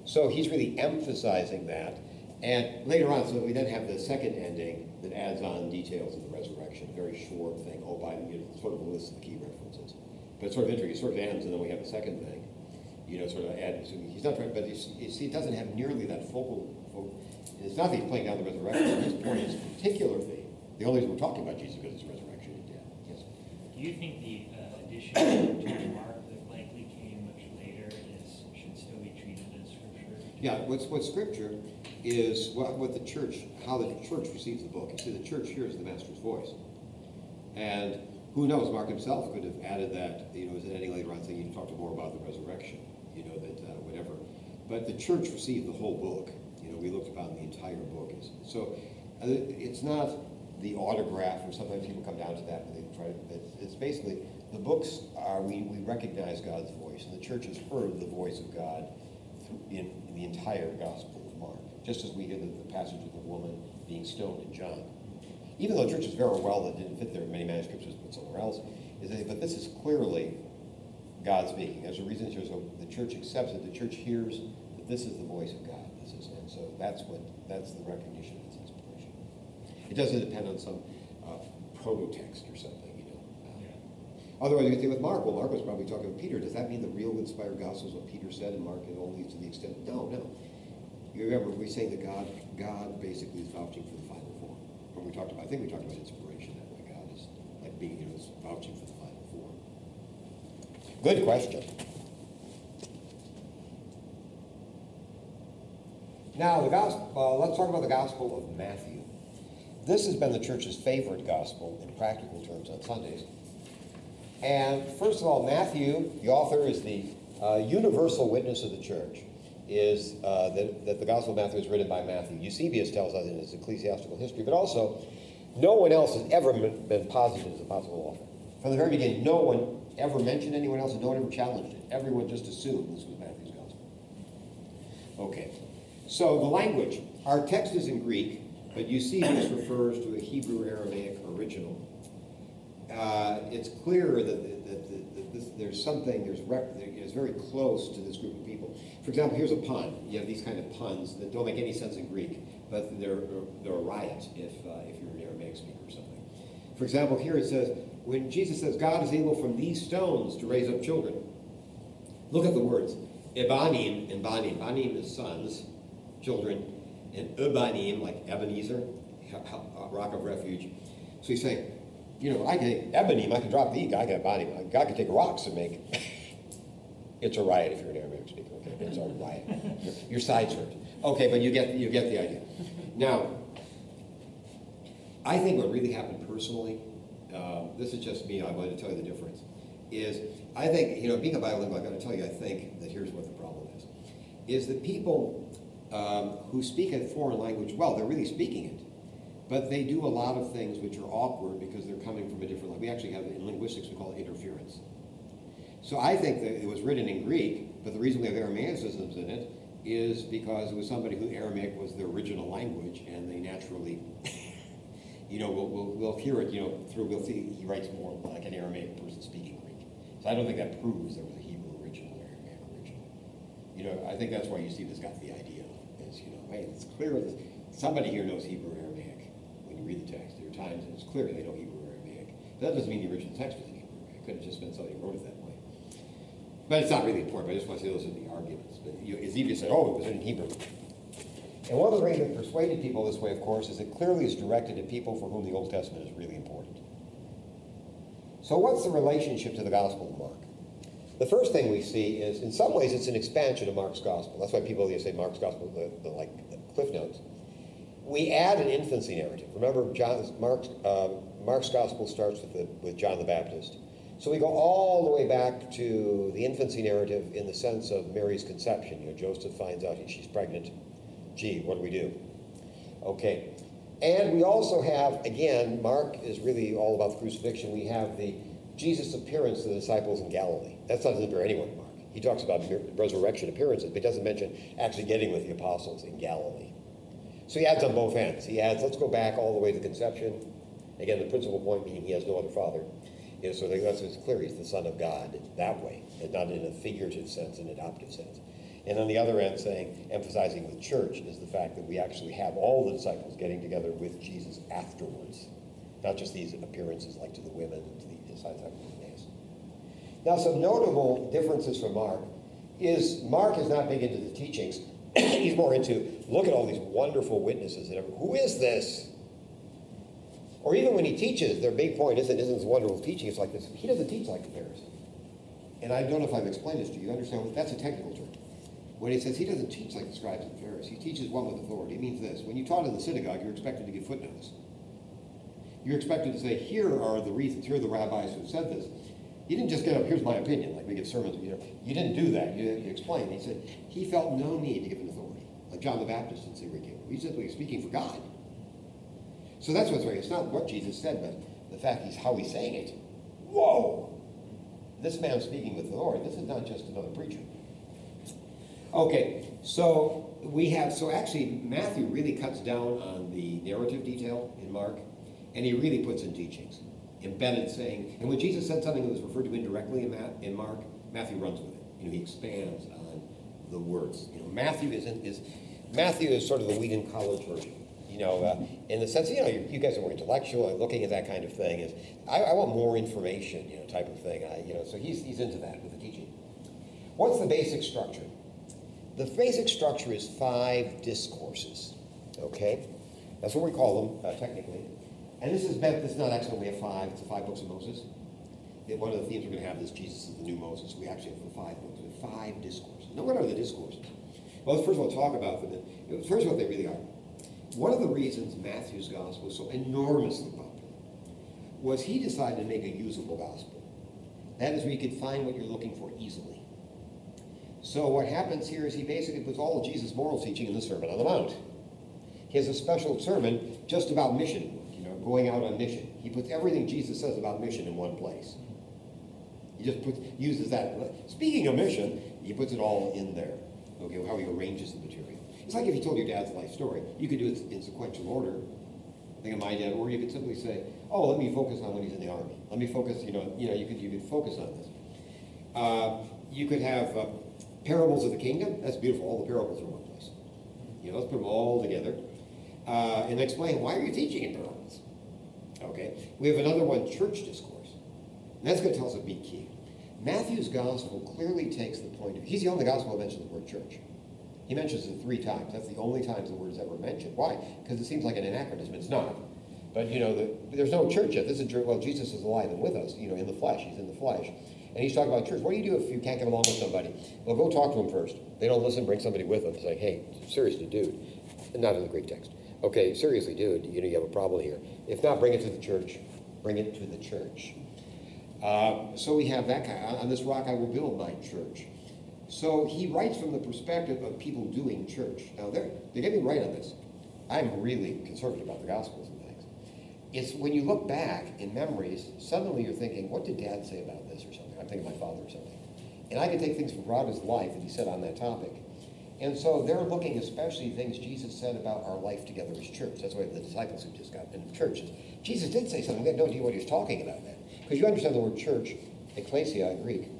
So he's really emphasizing that. And later on, so we then have the second ending that adds on details of the resurrection, a very short thing. Oh, by the you know, sort of a list of the key references. But it's sort of interesting. It sort of ends, and then we have the second thing. You know, sort of add. So he's not trying, but he's, he doesn't have nearly that focal. focal it's not that he's playing down the resurrection. His point is particular theme. The only reason we're talking about Jesus because it's resurrection and death. Yes. Do you think the uh, addition to Mark that likely came much later is should still be treated as scripture? Yeah. What's what scripture is what, what the church, how the church receives the book. You see, the church hears the master's voice, and who knows? Mark himself could have added that. You know, is it any later on saying you can talked more about the resurrection? You know that uh, whatever. But the church received the whole book. You know, we looked upon the entire book. So uh, it's not the autograph, or sometimes people come down to that, and they try to. It's, it's basically the books are we, we recognize God's voice, and the church has heard the voice of God in, in the entire Gospel just as we hear the, the passage of the woman being stoned in John. Even though churches very well that didn't fit there, many manuscripts was put somewhere else, is that, but this is clearly God speaking. There's a reason here, so the church accepts it. The church hears that this is the voice of God. This is, and so that's what that's the recognition of its inspiration. It doesn't depend on some uh, proto-text or something, you know. Otherwise, you think with Mark, well, Mark was probably talking with Peter. Does that mean the real inspired gospel is what Peter said and Mark it only to the extent? No, no. You remember, we say that God, God basically is vouching for the final form. When we talked about, I think we talked about inspiration that way. God is like being, you know, vouching for the final form. Good question. Now, the gospel, uh, let's talk about the Gospel of Matthew. This has been the church's favorite gospel in practical terms on Sundays. And first of all, Matthew, the author, is the uh, universal witness of the church, is uh, that, that the Gospel of Matthew is written by Matthew. Eusebius tells us in his ecclesiastical history, but also No one else has ever been posited as a possible author. From the very beginning, no one ever mentioned anyone else and no one ever challenged it. Everyone just assumed this was Matthew's gospel. Okay, so the language. Our text is in Greek, but this refers to a Hebrew Aramaic original. Uh, it's clear that, that, that there's something, there's rep, it's very close to this group of people. For example, here's a pun. You have these kind of puns that don't make any sense in Greek, but they're, they're a riot if, uh, if you're an Aramaic speaker or something. For example, here it says, when Jesus says, God is able from these stones to raise up children. Look at the words. Ibanim and Banim. Banim is sons, children, and Ubanim, like Ebenezer, rock of refuge. So he's saying, you know, I can, Ebanim, I can drop the I can Banim. God can take rocks and make. it's a riot if you're an Aramaic speaker. Okay, it's a riot. Your, your sides hurt. Okay, but you get you get the idea. Now, I think what really happened personally, uh, this is just me. I wanted to tell you the difference. Is I think you know, being a bilingual, I got to tell you, I think that here's what the problem is: is that people um, who speak a foreign language well, they're really speaking it, but they do a lot of things which are awkward because they're coming from a different language. We actually have in linguistics we call it interference. So I think that it was written in Greek, but the reason we have Aramaicisms in it is because it was somebody who Aramaic was their original language, and they naturally, you know, we'll, we'll, we'll hear it, you know, through, we'll see he writes more like an Aramaic person speaking Greek. So I don't think that proves there was a Hebrew original or Aramaic original. You know, I think that's why you see this got the idea, is, you know, hey, it's clear that somebody here knows Hebrew read the text. There are times and it's clear they know Hebrew or Aramaic. But that doesn't mean the original text was in Hebrew. It could have just been somebody who wrote it that way. But it's not really important. I just want to say those are the arguments. But you, easy to say, oh, it was in Hebrew. And one of the ways that persuaded people this way, of course, is it clearly is directed to people for whom the Old Testament is really important. So what's the relationship to the Gospel of Mark? The first thing we see is, in some ways, it's an expansion of Mark's Gospel. That's why people say Mark's Gospel, the, the like the Cliff Notes. We add an infancy narrative. Remember, John, Mark's, uh, Mark's Gospel starts with, the, with John the Baptist. So we go all the way back to the infancy narrative in the sense of Mary's conception. You know, Joseph finds out she's pregnant. Gee, what do we do? Okay. And we also have, again, Mark is really all about the crucifixion. We have the Jesus' appearance to the disciples in Galilee. That's not anywhere in Mark. He talks about resurrection appearances, but he doesn't mention actually getting with the apostles in Galilee. So he adds on both ends. He adds, let's go back all the way to conception. Again, the principal point being he has no other father. You know, so that's it's clear he's the Son of God that way, and not in a figurative sense, an adoptive sense. And on the other end, saying, emphasizing the church is the fact that we actually have all the disciples getting together with Jesus afterwards, not just these appearances like to the women and to the disciples. Now, some notable differences from Mark is Mark is not big into the teachings. He's more into look at all these wonderful witnesses and who is this? Or even when he teaches, their big point isn't, isn't this wonderful teaching. It's like this. He doesn't teach like the Pharisees. And I don't know if I've explained this to you. You understand? That's a technical term. When he says he doesn't teach like the scribes and Pharisees, he teaches one with authority. It means this. When you taught in the synagogue, you're expected to give footnotes. You're expected to say, here are the reasons, here are the rabbis who said this. You didn't just get up, here's my opinion, like we give sermons. You, know, you didn't do that. You, you explained. He said he felt no need to give an authority, like John the Baptist didn't say He's simply speaking for God. So that's what's right. It's not what Jesus said, but the fact is how he's saying it. Whoa! This man's speaking with authority. This is not just another preacher. Okay, so we have, so actually Matthew really cuts down on the narrative detail in Mark, and he really puts in teachings, embedded saying, and when Jesus said something that was referred to indirectly in, in Mark, Matthew runs with it. You know, he expands on the words. You know, Matthew is, in, is Matthew is sort of the Wheaton College version you know, uh, in the sense, you know, you, you, guys are more intellectual and looking at that kind of thing. Is I, I, want more information, you know, type of thing. I, you know, so he's, he's into that with the teaching. What's the basic structure? The basic structure is five discourses, okay? That's what we call them, uh, technically. And this is this is not actually we have five, it's the five books of Moses. One of the themes we're going to have is Jesus is the new Moses. We actually have the five books, have five discourses. Now, what are the discourses? Well, first of all talk about them. First, of what they really are. One of the reasons Matthew's gospel was so enormously popular was he decided to make a usable gospel. That is where you could find what you're looking for easily. So what happens here is he basically puts all of Jesus' moral teaching in the Sermon on the Mount. He has a special sermon just about mission. Going out on mission. He puts everything Jesus says about mission in one place. He just puts, uses that. Speaking of mission, he puts it all in there. Okay, how he arranges the material. It's like if you told your dad's life story. You could do it in sequential order. Think of my dad, or you could simply say, "Oh, let me focus on when he's in the army. Let me focus." You know, you know, you could you could focus on this. Uh, you could have uh, parables of the kingdom. That's beautiful. All the parables are in one place. You know, let's put them all together uh, and explain why are you teaching in parables. Okay. We have another one, church discourse. And that's going to tell us a big key. Matthew's gospel clearly takes the point of, he's the only gospel that mentions the word church. He mentions it three times. That's the only times the word is ever mentioned. Why? Because it seems like an anachronism. It's not. But, you know, the, there's no church yet. This is, well, Jesus is alive and with us, you know, in the flesh. He's in the flesh. And he's talking about church. What do you do if you can't get along with somebody? Well, go talk to them first. They don't listen, bring somebody with them. Say, hey, seriously, dude. Not in the Greek text. Okay, seriously, dude, you know, you have a problem here. If not, bring it to the church. Bring it to the church. Uh, so we have that kind. On this rock I will build my church. So he writes from the perspective of people doing church. Now, they're, they get me right on this. I'm really conservative about the Gospels and things. It's when you look back in memories, suddenly you're thinking, what did Dad say about this or something? I'm thinking my father or something. And I can take things from Rob's life that he said on that topic. And so they're looking especially things Jesus said about our life together as church. That's why the disciples who just got into churches. Jesus did say something. They had no idea what he was talking about then. Because you understand the word church, ecclesia in Greek,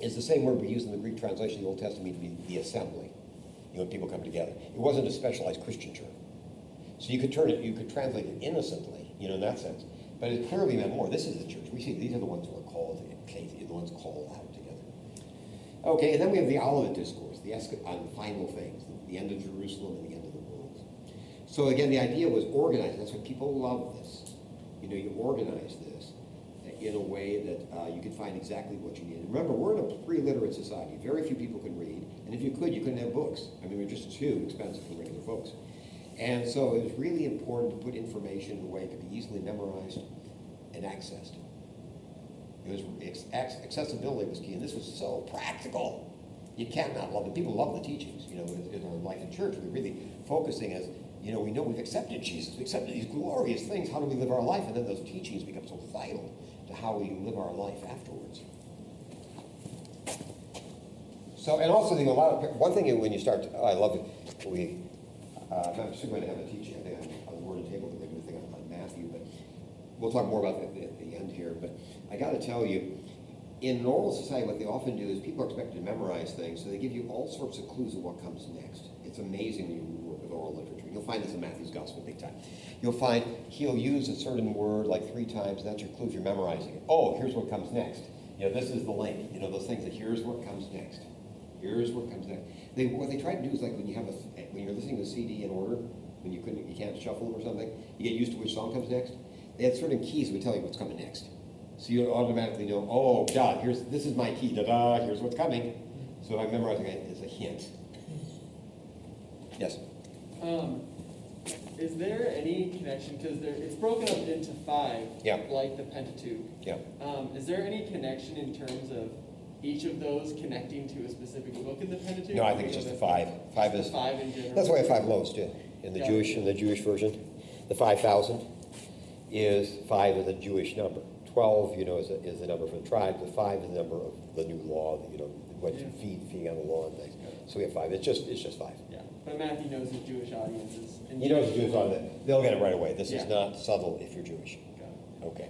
is the same word we use in the Greek translation of the Old Testament to be the assembly. You know, people come together. It wasn't a specialized Christian term. So you could turn it, you could translate it innocently, you know, in that sense. But it clearly meant more. This is the church. We see these are the ones who are called, the ones called out together. Okay, and then we have the Olivet Discourse, the on final things, the end of Jerusalem and the end of the world. So again, the idea was organized. That's why people love this. You know, you organize this in a way that uh, you can find exactly what you need. Remember, we're in a pre-literate society. Very few people can read, and if you could, you couldn't have books. I mean, we're just too expensive for regular folks. And so it was really important to put information in a way that could be easily memorized and accessed. It was accessibility was key, and this was so practical. You can't not love it. People love the teachings. You know, in, in our life in church, we're really focusing as you know, we know we've accepted Jesus. We accepted these glorious things. How do we live our life? And then those teachings become so vital to how we live our life afterwards. So, and also, the, a lot of, one thing when you start, to, oh, I love it. We, uh, I'm actually going to have a teaching, I think, on, the Word and Table, they're to think on, on Matthew, but we'll talk more about that at the end here. But I got to tell you, in normal society, what they often do is people are expected to memorize things, so they give you all sorts of clues of what comes next. It's amazing when you work with oral literature. You'll find this in Matthew's Gospel big time. You'll find he'll use a certain word like three times, and that's your clue if you're memorizing it. Oh, here's what comes next. You know, this is the link. You know, those things that here's what comes next. Here's what comes next. They, what they try to do is like when you have a when you're listening to a CD in order, when you couldn't you can't shuffle or something, you get used to which song comes next. They had certain keys that would tell you what's coming next. So you automatically know, oh God, here's this is my key, da da, here's what's coming. So I'm memorizing it as a hint. Yes. Um, is there any connection, because it's broken up into five, Yeah. like the Pentateuch. Yeah. Um, is there any connection in terms of each of those connecting to a specific book in the Pentateuch? No, I think it's just the five. Five is five in general? that's why I have five loaves too. In the Yeah. Jewish in the Jewish version, the five thousand is five is a Jewish number. Twelve, you know, is, a, is the number for the tribe. The five is the number of the new law. You know, what you Yeah. feed, feeding on the law and things. So we have five. It's just it's just five. Yeah, but Matthew knows his Jewish audiences. and You know, are that they'll get it right away. This Yeah. is not subtle if you're Jewish. Got it. Okay.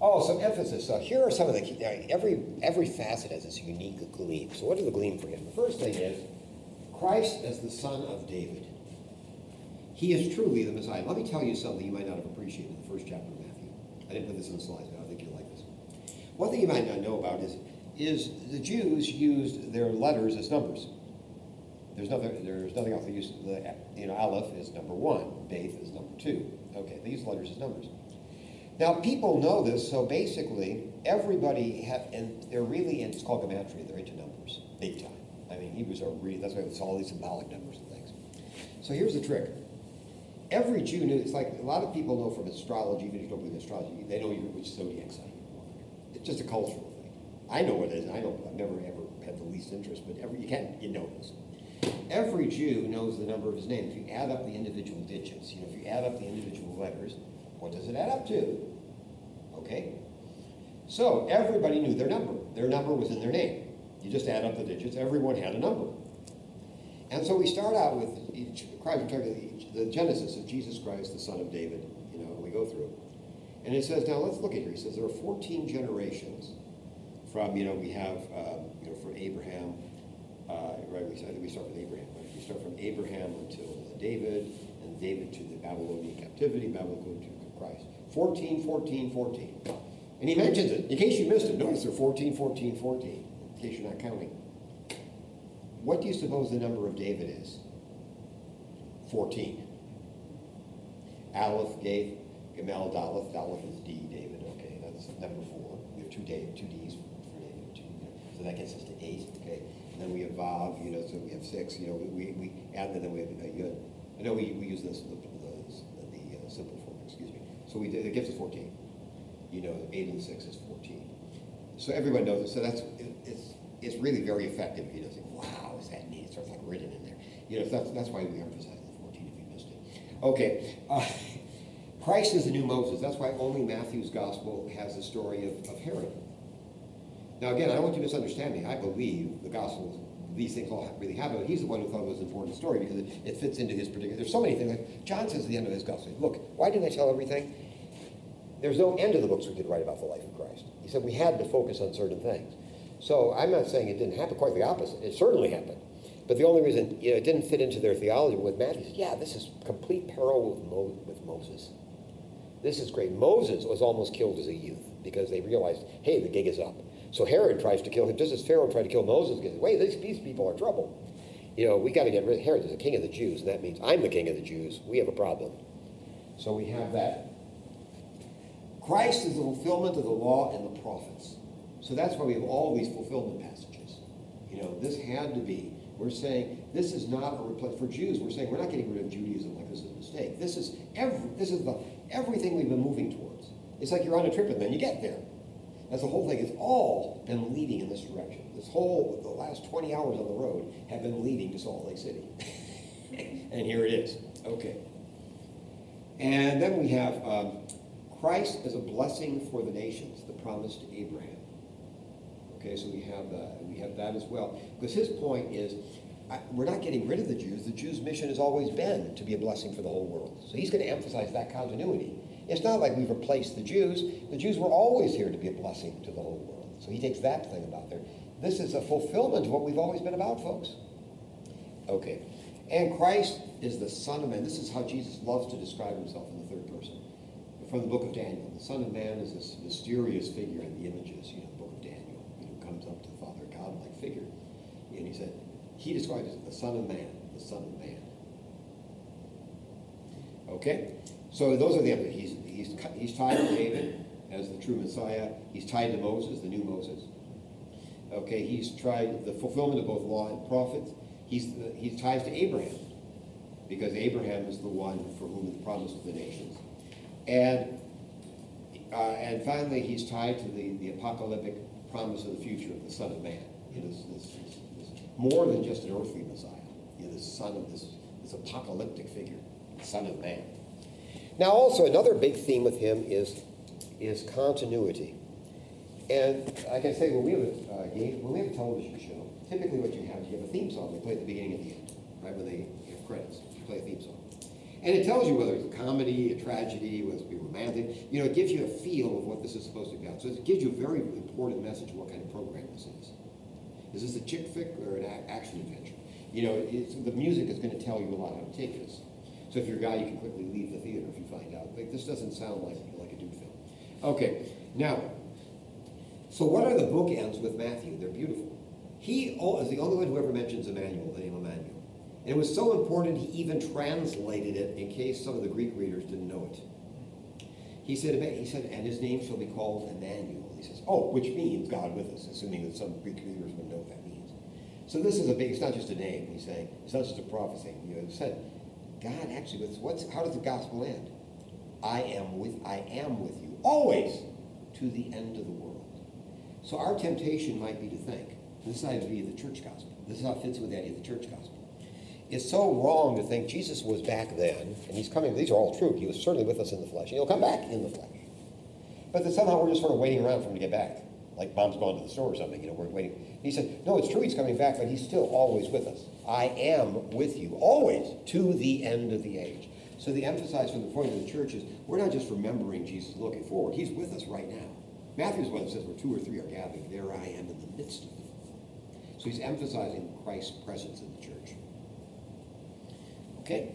Oh, some emphasis. So here are some of the key, every every facet has its unique gleam. So what are the gleam for him? The first thing is Christ as the son of David. He is truly the Messiah. Let me tell you something you might not have appreciated in the first chapter of Matthew. I didn't put this in the slides, but I think you'll like this. One thing you might not know about is is the Jews used their letters as numbers. There's nothing. There's nothing else. They use the you know Aleph is number one, Beth is number two. Okay, they use letters as numbers. Now people know this, so basically everybody have, and they're really, it's called gematria. They're into numbers, big time. I mean, Hebrews are really. That's why it's all these symbolic numbers and things. So here's the trick. Every Jew knew. It's like a lot of people know from astrology, even if you don't believe in astrology, they know which zodiac sign you're born. It's just a cultural thing. I know what it is. I know. I've never ever had the least interest, but every you can't. You know this. every Jew knows the number of his name. If you add up the individual digits, you know, if you add up the individual letters, what does it add up to? Okay? So everybody knew their number. Their number was in their name. You just add up the digits, everyone had a number. And so we start out with each, Christ, the Genesis of Jesus Christ, the son of David, you know, we go through. And it says, now let's look at here. He says there are 14 generations from, you know, we have, um, you know, from Abraham, uh, right, we, we start with Abraham, right? We start from Abraham until David, and David to the Babylonian captivity, Babylon to Christ. 14, 14, 14. And he mentions it. In case you missed it, notice they're 14, 14, 14, in case you're not counting. What do you suppose the number of David is? 14. Aleph, Gaith, Gamel, Daleth. Daleth is D, David. Okay, that's number four. We have two, two D's for David. Two, so that gets us to eight. Okay, and then we have Vav. You know, so we have six. You know, we, we, we add and then we have a Yud. I know we, we use this the, the, the uh, simple form. Excuse me. So we it gives us 14. You know, eight and six is 14. So everyone knows it. So that's it, it's it's really very effective. You know, think, wow, is that neat? It starts like written in there. You know, that's that's why we emphasize the 14 if you missed it. Okay. Uh, Christ is the new Moses. That's why only Matthew's gospel has the story of, of Herod. Now, again, I don't want you to misunderstand me. I believe the gospels, these things all really happen, but he's the one who thought it was an important story because it, it fits into his particular. There's so many things. Like John says at the end of his gospel, look, why didn't I tell everything? There's no end to the books we could write about the life of Christ. He said we had to focus on certain things. So I'm not saying it didn't happen, quite the opposite. It certainly happened. But the only reason you know, it didn't fit into their theology with Matthew, yeah, this is complete parallel with, Mo- with Moses. This is great. Moses was almost killed as a youth because they realized, hey, the gig is up. So Herod tries to kill him, just as Pharaoh tried to kill Moses, because, wait, these, these people are trouble. You know, we got to get rid of Herod is the king of the Jews, and that means I'm the king of the Jews. We have a problem. So we have that. Christ is the fulfillment of the law and the prophets. So that's why we have all these fulfillment passages. You know, this had to be. We're saying this is not a replace for Jews. We're saying we're not getting rid of Judaism like this is a mistake. This is every. This is the everything we've been moving towards. It's like you're on a trip and then you get there. That's the whole thing. It's all been leading in this direction. This whole, the last 20 hours on the road have been leading to Salt Lake City. and here it is. Okay. And then we have um, Christ as a blessing for the nations, the promise to Abraham. Okay, so we have that. We have that as well. Because his point is, I, we're not getting rid of the Jews. The Jews' mission has always been to be a blessing for the whole world. So he's going to emphasize that continuity. It's not like we've replaced the Jews. The Jews were always here to be a blessing to the whole world. So he takes that thing about there. This is a fulfillment of what we've always been about, folks. Okay. And Christ is the Son of Man. This is how Jesus loves to describe himself in the third person. From the book of Daniel. The Son of Man is this mysterious figure in the images, you know, the book of Daniel, you know, comes up to the Father, God-like figure. And he said, he describes it the Son of Man, the Son of Man. Okay? So those are the he's, he's, he's tied to David as the true Messiah. He's tied to Moses, the new Moses. Okay, he's tried the fulfillment of both law and prophets. He's, he's tied to Abraham because Abraham is the one for whom the promise of the nations. And, uh, and finally, he's tied to the, the apocalyptic promise of the future of the Son of Man. This, this more than just an earthly Messiah. He is the son of this, this apocalyptic figure, the Son of Man. Now, also, another big theme with him is, is continuity. And I say, when we have a uh, game, when we have a television show, typically what you have is you have a theme song. They play at the beginning and the end, right? When they have credits, you play a theme song. And it tells you whether it's a comedy, a tragedy, whether it's romantic. You know, it gives you a feel of what this is supposed to be about. So it gives you a very important message of what kind of program this is. Is this a chick flick or an action adventure? You know, the music is going to tell you a lot how to take this. So if you're a guy, you can quickly leave the theater if you find out. Like, this doesn't sound like, like a dude film. Okay, now, so what are the bookends with Matthew? They're beautiful. He is the only one who ever mentions Emmanuel, the name Emmanuel. And it was so important he even translated it in case some of the Greek readers didn't know it. He said, he said, and his name shall be called Emmanuel. He says, oh, which means God with us, assuming that some Greek readers would know what that means. So this is a big, it's not just a name, he's saying, it's not just a prophecy. You know, said, God actually with what's how does the gospel end? I am with I am with you always to the end of the world. So our temptation might be to think this is how to be the church gospel. This is how it fits with the idea of the church gospel. it's so wrong to think Jesus was back then, and he's coming, these are all true. He was certainly with us in the flesh, and he'll come back in the flesh. But that somehow we're just sort of waiting around for him to get back, like mom's gone to the store or something, you know, we're waiting. He said, No, it's true he's coming back, but he's still always with us. I am with you, always, to the end of the age. So the emphasis from the point of the church is we're not just remembering Jesus looking forward, he's with us right now. Matthew's one that says, Where two or three are gathered, there I am in the midst of them. So he's emphasizing Christ's presence in the church. Okay?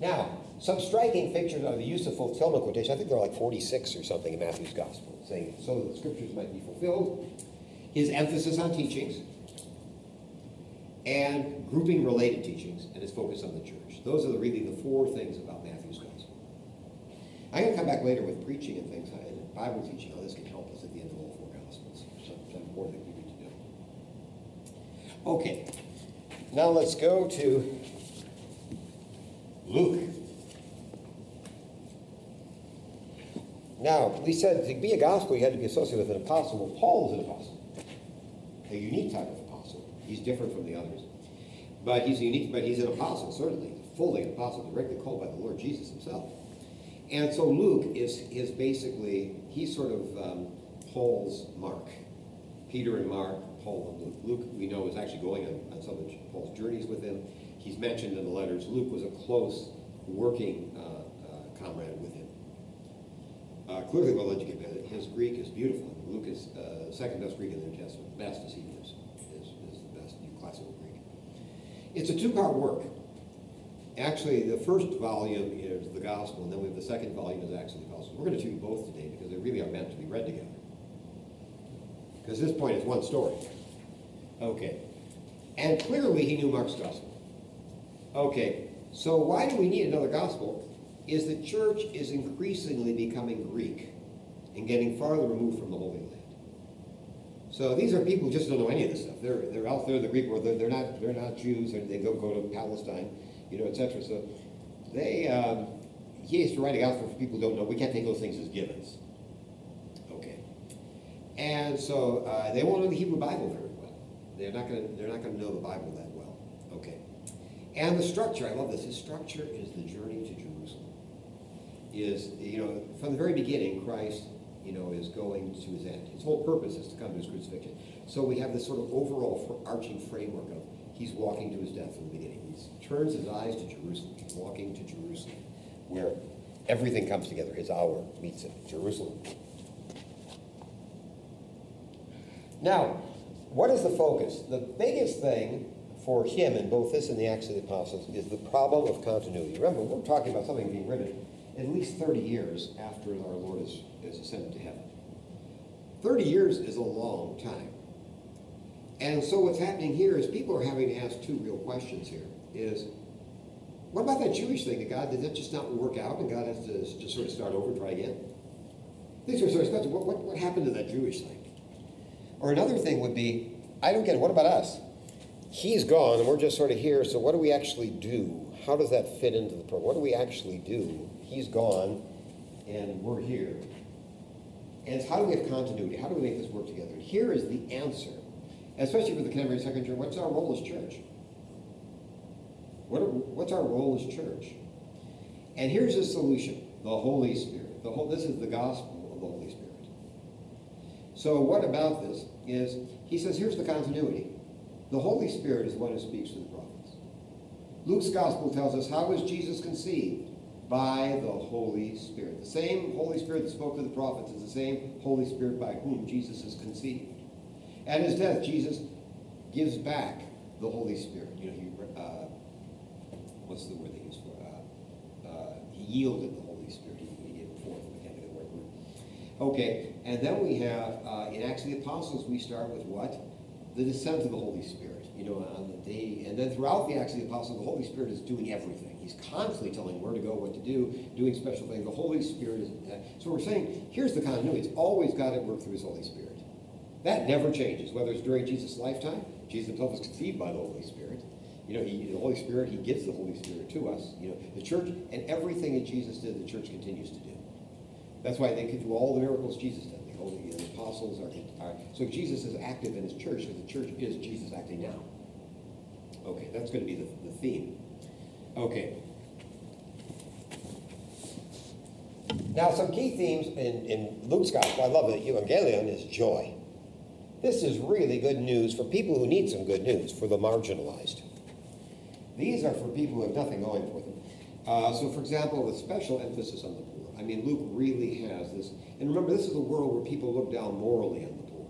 Now, some striking features of the use of fulfillment quotation. I think there are like 46 or something in Matthew's gospel, saying so that the scriptures might be fulfilled. His emphasis on teachings and grouping related teachings and his focus on the church. Those are the, really the four things about Matthew's gospel. I'm going to come back later with preaching and things and Bible teaching. How this can help us at the end of all four gospels. So, some important that we need to do. Okay, now let's go to Luke. Now, we said to be a gospel, you had to be associated with an apostle. Well, Paul is an apostle, a unique type of apostle. He's different from the others. But he's unique, but he's an apostle, certainly, fully an apostle, directly called by the Lord Jesus himself. And so Luke is, is basically, he's sort of um, Paul's Mark. Peter and Mark, Paul and Luke. Luke, we know, is actually going on, on some of Paul's journeys with him. He's mentioned in the letters. Luke was a close working uh, uh, comrade with him. Uh, clearly well educated. His Greek is beautiful. Luke is uh, second best Greek in the New Testament. Best is is, is the best new classical Greek. It's a two-part work. Actually, the first volume is the Gospel, and then we have the second volume is actually the Gospel. We're going to treat both today because they really are meant to be read together. Because this point is one story. Okay. And clearly he knew Mark's Gospel. Okay, so why do we need another Gospel? Is the church is increasingly becoming Greek and getting farther removed from the Holy Land. So these are people who just don't know any of this stuff. They're, they're out there in the Greek world. They're, they're not they're not Jews. They go go to Palestine, you know, etc. So they um, he has to write a gospel for people who don't know. We can't take those things as givens. Okay, and so uh, they won't know the Hebrew Bible very well. They're not going to they're not to know the Bible that well. Okay, and the structure. I love this. His structure is the. Is you know from the very beginning Christ you know, is going to his end. His whole purpose is to come to his crucifixion. So we have this sort of overall arching framework of he's walking to his death from the beginning. He turns his eyes to Jerusalem. He's walking to Jerusalem, where everything comes together. His hour meets it. Jerusalem. Now, what is the focus? The biggest thing for him in both this and the Acts of the Apostles is the problem of continuity. Remember, we're talking about something being written at least 30 years after our Lord is, is ascended to heaven. 30 years is a long time. And so what's happening here is people are having to ask two real questions here. Is what about that Jewish thing that God did that just not work out and God has to just sort of start over, try again? These are sort of questions. What, what, what happened to that Jewish thing? Or another thing would be, I don't get it. What about us? He's gone and we're just sort of here. So what do we actually do? How does that fit into the program? What do we actually do? He's gone and we're here. And how do we have continuity? How do we make this work together? And Here is the answer, especially for the Canterbury Second Church. What's our role as church? What are, what's our role as church? And here's the solution: the Holy Spirit. The whole, this is the gospel of the Holy Spirit. So what about this is he says here's the continuity. The Holy Spirit is one who speaks to the prophets. Luke's gospel tells us how was Jesus conceived? By the Holy Spirit. The same Holy Spirit that spoke to the prophets is the same Holy Spirit by whom Jesus is conceived. At his death, Jesus gives back the Holy Spirit. You know, he, uh, what's the word they use for uh, uh, He yielded the Holy Spirit. He, gave it forth. I can't think of the word. Okay, and then we have, uh, in Acts of the Apostles, we start with what? The descent of the Holy Spirit you know, on the day, and then throughout the Acts of the Apostles, the Holy Spirit is doing everything. He's constantly telling where to go, what to do, doing special things. The Holy Spirit is, uh, so we're saying, here's the continuity. It's always got to work through His Holy Spirit. That never changes, whether it's during Jesus' lifetime, Jesus himself was conceived by the Holy Spirit. You know, he, the Holy Spirit, he gives the Holy Spirit to us. You know, the church, and everything that Jesus did, the church continues to do. That's why they could do all the miracles Jesus did. Know, apostles are, are, so Jesus is active in his church, so the church is Jesus acting now. Okay, that's going to be the, the theme. Okay. Now, some key themes in, in Luke's gospel, I love it, Evangelion, is joy. This is really good news for people who need some good news, for the marginalized. These are for people who have nothing going for them. Uh, so, for example, with special emphasis on the. I mean, Luke really has this. And remember, this is a world where people look down morally on the poor.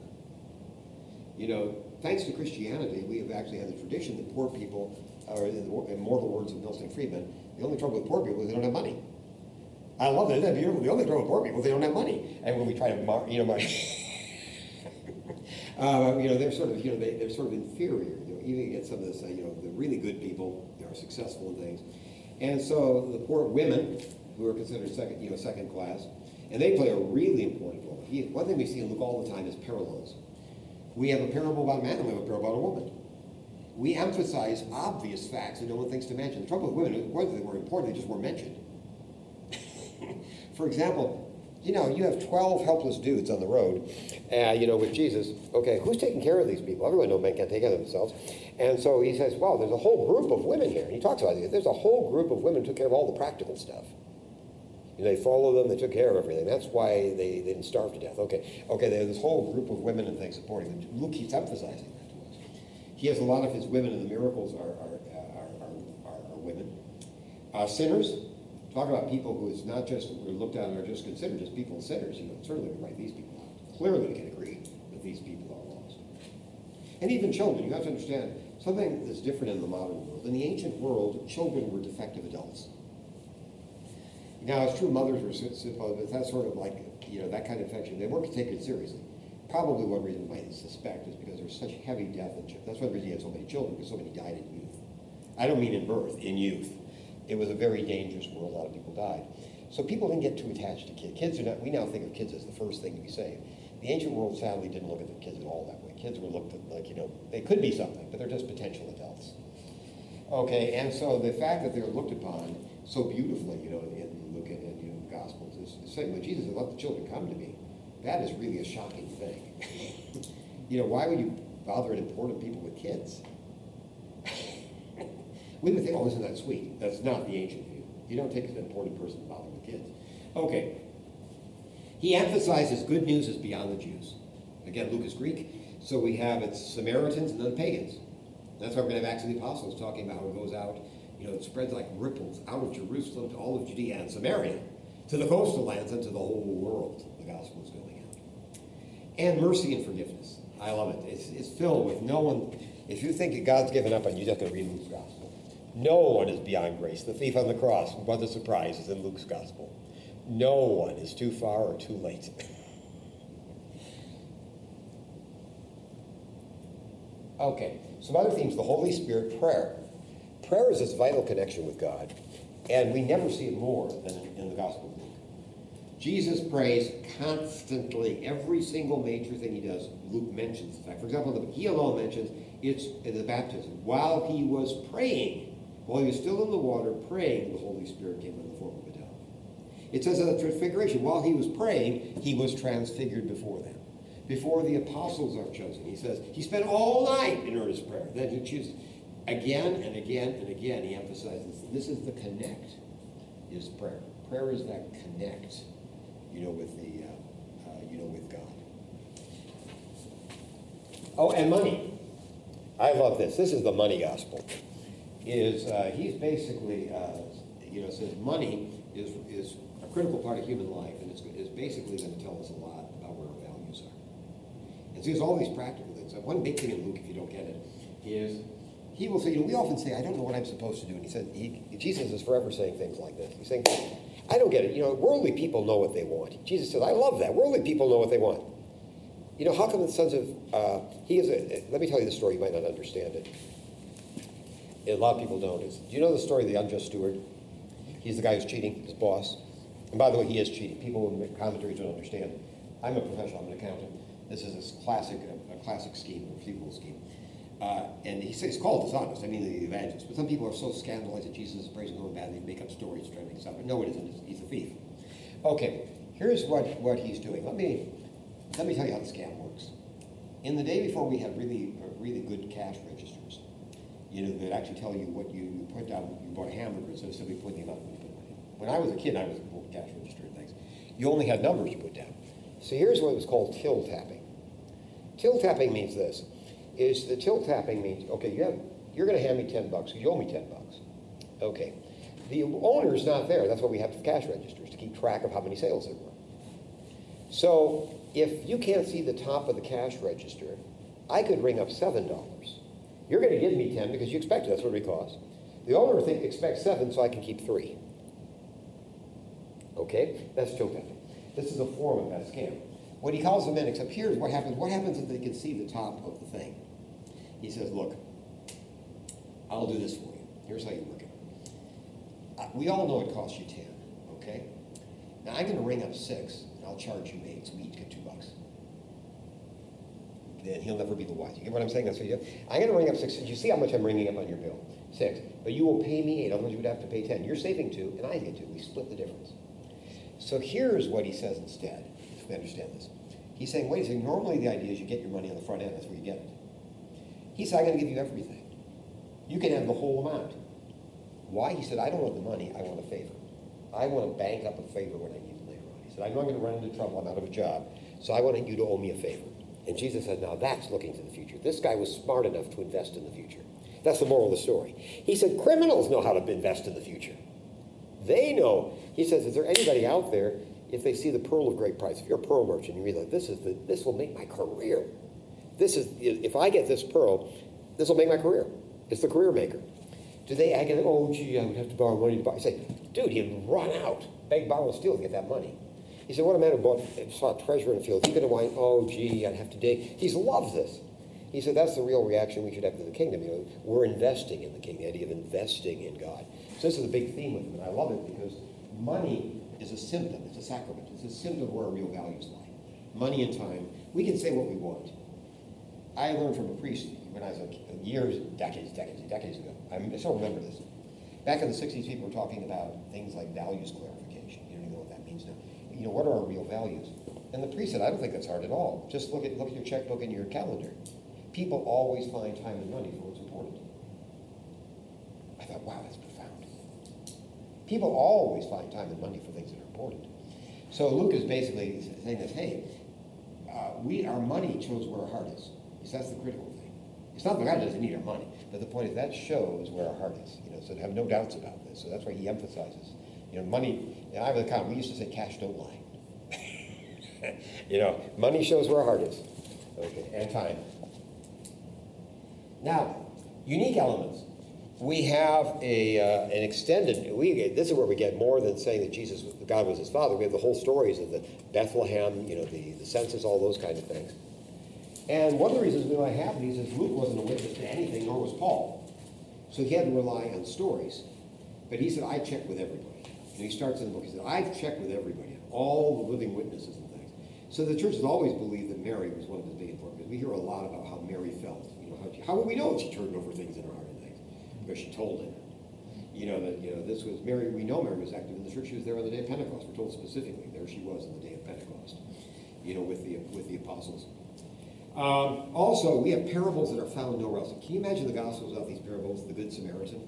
You know, thanks to Christianity, we have actually had the tradition that poor people, are, in the immortal words of Milton Friedman, the only trouble with poor people is they don't have money. I love. Isn't that beautiful? The only trouble with poor people is they don't have money. And when we try to, mar- you know, mar- uh, you know, they're sort of, you know, they, they're sort of inferior. You know, even get some of this, uh, you know, the really good people are successful in things. And so the poor women, who are considered second, you know, second class, and they play a really important role. He, one thing we see in Luke all the time is parallels. We have a parable about a man and we have a parable about a woman. We emphasize obvious facts that no one thinks to mention. The trouble with women, whether they were important, they just weren't mentioned. For example, you know, you have 12 helpless dudes on the road, uh, you know, with Jesus. Okay, who's taking care of these people? Everyone knows men can't take care of themselves. And so he says, well, there's a whole group of women here. And he talks about it. There's a whole group of women who took care of all the practical stuff. They followed them, they took care of everything. That's why they, they didn't starve to death. Okay, okay, there's this whole group of women and things supporting them. Luke keeps emphasizing that to us. He has a lot of his women and the miracles are, are, are, are, are, are women. Uh, sinners, talk about people who is not just we're looked at or just considered just people sinners. You know, certainly we write these people out. Clearly we can agree that these people are lost. And even children, you have to understand something that's different in the modern world. In the ancient world, children were defective adults. Now, it's true mothers were supposed, but that's sort of like, you know, that kind of infection. They weren't taken seriously. Probably one reason why they suspect is because there's such heavy death in children. That's one reason you had so many children, because so many died in youth. I don't mean in birth, in youth. It was a very dangerous world. A lot of people died. So people didn't get too attached to kids. Kids are not, we now think of kids as the first thing to be saved. The ancient world sadly didn't look at the kids at all that way. Kids were looked at like, you know, they could be something, but they're just potential adults. Okay, and so the fact that they're looked upon so beautifully, you know, in, look at in, you know, the Gospels is, saying when Jesus said, "Let the children come to me," that is really a shocking thing. you know, why would you bother an important people with kids? we would think, "Oh, isn't that sweet?" That's not the ancient view. You don't take an important person to bother with kids. Okay. He emphasizes good news is beyond the Jews. Again, Luke is Greek, so we have its Samaritans and then pagans. That's why we're going to have Acts of the Apostles talking about how it goes out you know, it spreads like ripples out of Jerusalem to all of Judea and Samaria, to the coastal lands and to the whole world. The gospel is going out. And mercy and forgiveness. I love it. It's, it's filled with no one. If you think God's given up on you, just going to read Luke's gospel. No one is beyond grace. The thief on the cross, what a surprise, is in Luke's gospel. No one is too far or too late. okay, some other themes the Holy Spirit, prayer. Prayer is this vital connection with God, and we never see it more than in the Gospel. Jesus prays constantly. Every single major thing he does, Luke mentions the fact. For example, he alone mentions it's the baptism. While he was praying, while he was still in the water praying, the Holy Spirit came in the form of a dove. It says in the transfiguration, while he was praying, he was transfigured before them. Before the apostles are chosen, he says, he spent all night in earnest prayer. Then he chooses. Again and again and again, he emphasizes this is the connect, is prayer. Prayer is that connect, you know, with the, uh, uh, you know, with God. Oh, and money. I love this. This is the money gospel. Is uh, he's basically, uh, you know, says money is is a critical part of human life, and it's, it's basically going to tell us a lot about where our values are. And so there's all these practical things. One big thing in Luke, if you don't get it, is he will say, you know, we often say, I don't know what I'm supposed to do. And he said, he, Jesus is forever saying things like this. He's saying, I don't get it. You know, worldly people know what they want. Jesus says, I love that. Worldly people know what they want. You know, how come the sons of, uh, he is a, let me tell you the story, you might not understand it. A lot of people don't. Do you know the story of the unjust steward? He's the guy who's cheating, his boss. And by the way, he is cheating. People in commentaries don't understand. I'm a professional, I'm an accountant. This is a classic, a, a classic scheme, a receivable scheme. Uh, and he says, it's called dishonest. I mean, the evangelist. But some people are so scandalized that Jesus is praising going bad, they make up stories trying to make. But no, it isn't. He's a thief. Okay, here's what, what he's doing. Let me Let me tell you how the scam works. In the day before we had really, really good cash registers, you know, that actually tell you what you, you put down, you bought a hamburger instead of simply putting the amount you put money. When I was a kid, I was a cash register and things. You only had numbers you put down. So here's what was called till tapping. Till tapping means this, is the till tapping means, okay, you have, you're gonna hand me ten bucks, because you owe me ten bucks. Okay. The owner's not there, that's why we have the cash registers, to keep track of how many sales there were. So if you can't see the top of the cash register, I could ring up seven dollars. You're gonna give me ten because you expect it, that's what it costs. The owner think, expects seven, so I can keep three. Okay, that's till tapping. This is a form of that scam. What he calls them in, except here's what happens. What happens if they can see the top of the thing? He says, look, I'll do this for you. Here's how you work it. Uh, we all know it costs you 10, okay? Now I'm going to ring up six, and I'll charge you eight, so we each get two bucks. Then he'll never be the wise. You get what I'm saying? That's what you I'm going to ring up six. You see how much I'm ringing up on your bill? Six. But you will pay me eight, otherwise you would have to pay 10. You're saving two, and I get two. We split the difference. So here's what he says instead, if we understand this. He's saying, wait a second, normally the idea is you get your money on the front end, that's where you get it. He said, I'm going to give you everything. You can have the whole amount. Why? He said, I don't want the money, I want a favor. I want to bank up a favor when I need it later on. He said, I know I'm going to run into trouble, I'm out of a job, so I want you to owe me a favor. And Jesus said, now that's looking to the future. This guy was smart enough to invest in the future. That's the moral of the story. He said, criminals know how to invest in the future. They know. He says, is there anybody out there, if they see the pearl of great price, if you're a pearl merchant, you realize this is the, this will make my career. This is, if I get this pearl, this will make my career. It's the career maker. Do they I get, oh, gee, I would have to borrow money to buy? I say, dude, he'd run out, beg, borrow, steal to get that money. He said, what a man who bought, saw treasure in a field. He going to wind, oh, gee, I'd have to dig. He loves this. He said, that's the real reaction we should have to the kingdom. You know, we're investing in the kingdom, the idea of investing in God. So this is a big theme with him, and I love it because money is a symptom. It's a sacrament. It's a symptom of where our real values lie. Money and time. We can say what we want. I learned from a priest when I was like years, decades, decades, decades ago. I still remember this. Back in the 60s, people were talking about things like values clarification. You don't even know what that means now. You know, what are our real values? And the priest said, I don't think that's hard at all. Just look at look at your checkbook and your calendar. People always find time and money for what's important. I thought, wow, that's profound. People always find time and money for things that are important. So Luke is basically saying this, hey, uh, we our money shows where our heart is. Because that's the critical thing. It's not that God doesn't need our money, but the point is that shows where our heart is. You know, so have no doubts about this. So that's why he emphasizes. You know, money. And I have a comment. We used to say, "Cash don't lie." you know, money shows where our heart is. Okay, and time. Now, unique elements. We have a, uh, an extended, we, this is where we get more than saying that Jesus, God was his father. We have the whole stories of the Bethlehem, you know, the, the census, all those kind of things. And one of the reasons we know have these is Luke wasn't a witness to anything, nor was Paul. So he had to rely on stories. But he said, I checked with everybody. And he starts in the book, he said, I've checked with everybody, all the living witnesses and things. So the church has always believed that Mary was one of the big important, we hear a lot about how Mary felt. You know, how, how would we know if she turned over things in her heart and things? Because she told him. You know, that, you know, this was Mary, we know Mary was active in the church. She was there on the day of Pentecost. We're told specifically, there she was on the day of Pentecost, you know, with the, with the apostles. Um, also, we have parables that are found nowhere else. Can you imagine the Gospels without these parables? The Good Samaritan,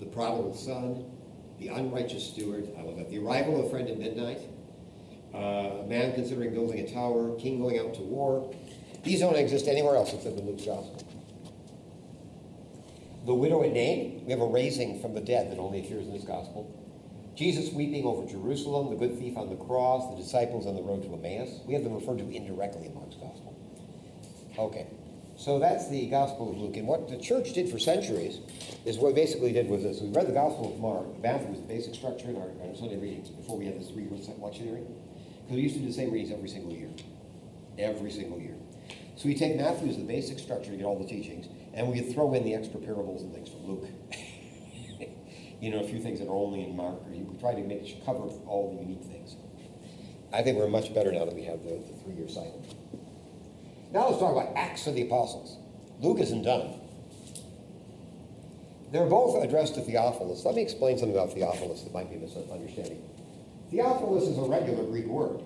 the prodigal son, the unrighteous steward. I love that. The arrival of a friend at midnight, uh, a man considering building a tower, king going out to war. These don't exist anywhere else except in Luke's Gospel. The widow at Nain, we have a raising from the dead that only appears in this Gospel. Jesus weeping over Jerusalem, the good thief on the cross, the disciples on the road to Emmaus. We have them referred to indirectly in Mark's gospel. Okay, so that's the Gospel of Luke. And what the church did for centuries is what we basically did was this. We read the Gospel of Mark. Matthew was the basic structure in our, our Sunday readings before we had this three-year lectionary. Because we used to do the same readings every single year. Every single year. So we take Matthew as the basic structure to get all the teachings, and we throw in the extra parables and things from Luke. you know, a few things that are only in Mark, we try to make cover all the unique things. I think we're much better now that we have the, the three-year cycle. Now let's talk about Acts of the Apostles. Luke isn't done. They're both addressed to Theophilus. Let me explain something about Theophilus that might be a misunderstanding. Theophilus is a regular Greek word.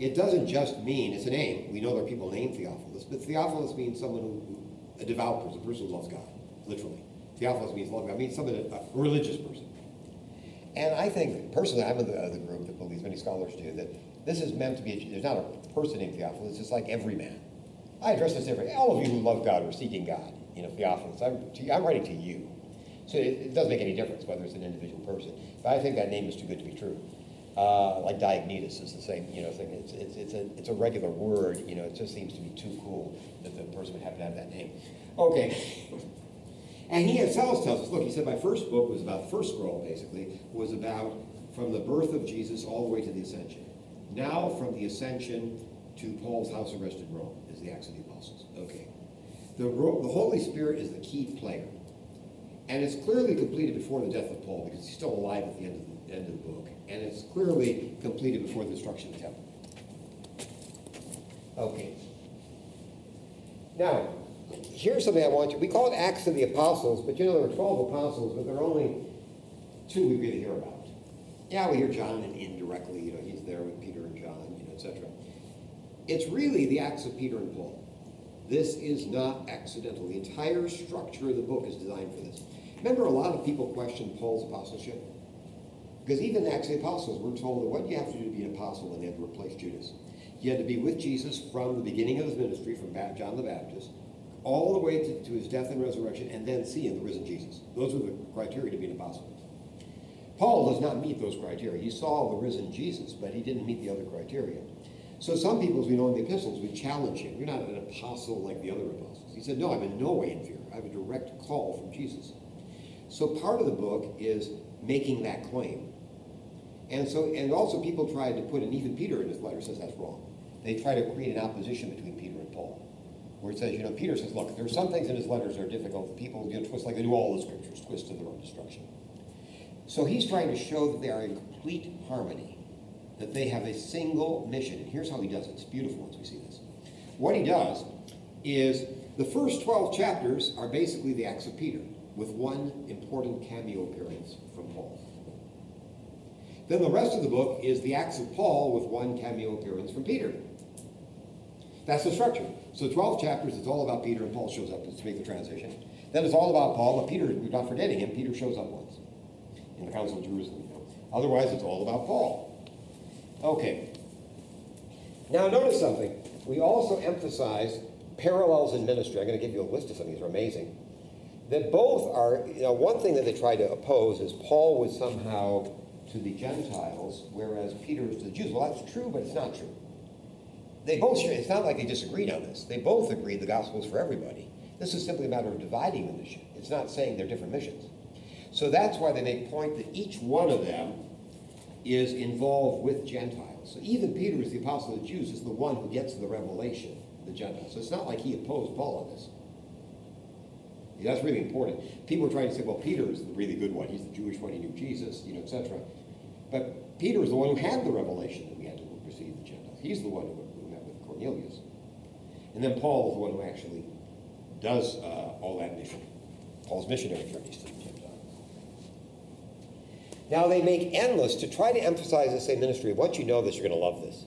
it doesn't just mean, it's a name, we know there are people named Theophilus, but Theophilus means someone who, a devout person, a person who loves God, literally. Theophilus means love God, means someone, a, religious person. And I think, personally, I'm of the, group that believes, many scholars do, that this is meant to be, a, there's not a person named Theophilus, it's like every man. I address this differently. All of you who love God or seeking God, you know, Theophilus, I'm, to, I'm writing to you. So it, it, doesn't make any difference whether it's an individual person. But I think that name is too good to be true. Uh, like Diognetus is the same, you know, thing. It's, it's, it's, a, it's a regular word, you know, it just seems to be too cool that the person would happen to have that name. Okay. And he himself tells us, look, he said my first book was about, the first scroll basically, was about from the birth of Jesus all the way to the ascension. Now from the ascension to Paul's house arrest in Rome is the Acts of the Apostles. Okay. The, the Holy Spirit is the key player. And it's clearly completed before the death of Paul because he's still alive at the end of the, end of the book. And it's clearly completed before the destruction of the temple. Okay. Now, here's something I want you. We call it Acts of the Apostles, but you know there were 12 apostles, but there are only two we really hear about. Yeah, we hear John and indirectly, you know, he's there with Peter and John, you know, etc. It's really the Acts of Peter and Paul. This is not accidental. The entire structure of the book is designed for this. Remember, a lot of people question Paul's apostleship? Because even the Acts of the Apostles, we're told that what you have to do to be an apostle when they had to replace Judas? You had to be with Jesus from the beginning of his ministry, from John the Baptist, all the way to, to his death and resurrection, and then seeing the risen Jesus. Those were the criteria to be an apostle. Paul does not meet those criteria. He saw the risen Jesus, but he didn't meet the other criteria. So some people, as we know in the epistles, would challenge him. You're not an apostle like the other apostles. He said, No, I'm in no way inferior. I have a direct call from Jesus. So part of the book is making that claim. And so, and also people tried to put, and even Peter in his letter says that's wrong. They try to create an opposition between. Where it says, you know, Peter says, look, there are some things in his letters that are difficult. People you know, twist like they do all the scriptures, twist to their own destruction. So he's trying to show that they are in complete harmony, that they have a single mission. And here's how he does it. It's beautiful once we see this. What he does is the first 12 chapters are basically the Acts of Peter, with one important cameo appearance from Paul. Then the rest of the book is the Acts of Paul with one cameo appearance from Peter. That's the structure. So 12 chapters, it's all about Peter, and Paul shows up to make the transition. Then it's all about Paul, but Peter, we're not forgetting him, Peter shows up once in the Council of Jerusalem. Otherwise, it's all about Paul. Okay. Now, notice something. We also emphasize parallels in ministry. I'm going to give you a list of some of these are amazing. That both are, you know, one thing that they try to oppose is Paul was somehow to the Gentiles, whereas Peter is to the Jews. Well, that's true, but it's not true. They both, it's not like they disagreed on this. They both agreed the gospel is for everybody. This is simply a matter of dividing the mission. It's not saying they're different missions. So that's why they make point that each one of them is involved with Gentiles. So even Peter, as the apostle of the Jews, is the one who gets the revelation, the Gentiles. So it's not like he opposed Paul on this. Yeah, that's really important. People are trying to say, well, Peter is the really good one. He's the Jewish one. He knew Jesus, you know, etc. But Peter is the one who had the revelation that we had to receive the Gentiles. He's the one who, Cornelius. And then Paul is the one who actually does uh, all that mission. Paul's missionary journeys to the Gentiles. Now they make endless to try to emphasize the same ministry. Once you know this, you're going to love this.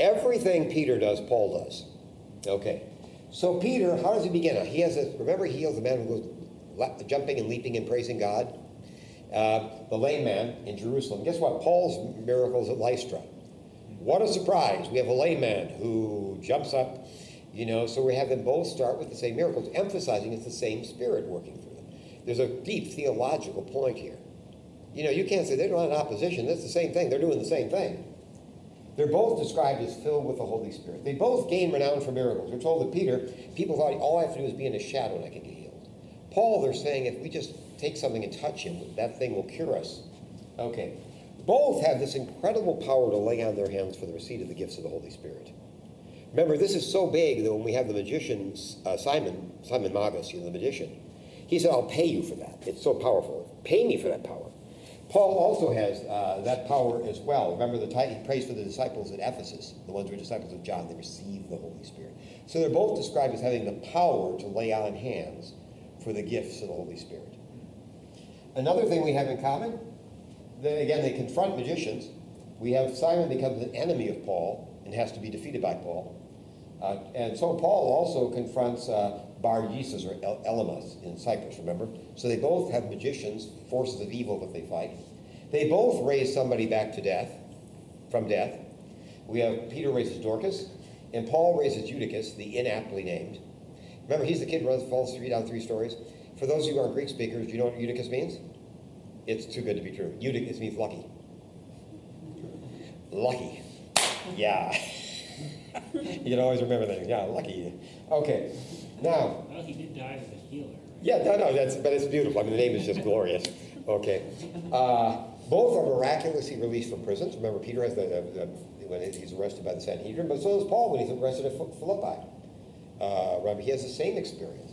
Everything Peter does, Paul does. Okay. So Peter, how does he begin? He has a, remember he heals the man who goes jumping and leaping and praising God? Uh, the lame man in Jerusalem. Guess what? Paul's miracles at Lystra. What a surprise. We have a layman who jumps up, you know, so we have them both start with the same miracles, emphasizing it's the same spirit working through them. There's a deep theological point here. You know, you can't say they're not in opposition. That's the same thing. They're doing the same thing. They're both described as filled with the Holy Spirit. They both gain renown for miracles. We're told that Peter, people thought all I have to do is be in a shadow and I can get healed. Paul, they're saying if we just take something and touch him, that thing will cure us. Okay. Both have this incredible power to lay on their hands for the receipt of the gifts of the Holy Spirit. Remember, this is so big that when we have the magician, uh, Simon, Simon Magus, you know, the magician, he said, I'll pay you for that. It's so powerful. Pay me for that power. Paul also has uh, that power as well. Remember, the he prays for the disciples at Ephesus, the ones who were disciples of John, they received the Holy Spirit. So they're both described as having the power to lay on hands for the gifts of the Holy Spirit. Another thing we have in common, then again, they confront magicians. We have Simon becomes an enemy of Paul, and has to be defeated by Paul. Uh, and so Paul also confronts uh, Bar Jesus or El- Elymas in Cyprus, remember? So they both have magicians, forces of evil that they fight. They both raise somebody back to death, from death. We have Peter raises Dorcas, and Paul raises Eutychus, the inaptly named. Remember, he's the kid who runs, falls three down three stories. For those of you who aren't Greek speakers, do you know what Eutychus means? It's too good to be true. Eutychus means lucky. Lucky. Yeah. you can always remember that. Yeah, lucky. Okay. Now. Well, he did die as a healer. Right? Yeah, no, no, that's, but it's beautiful. I mean, the name is just glorious. Okay. Uh, both are miraculously released from prisons. Remember, Peter has the, the, the when he's arrested by the Sanhedrin, but so does Paul when he's arrested at Philippi. Uh, remember, he has the same experience.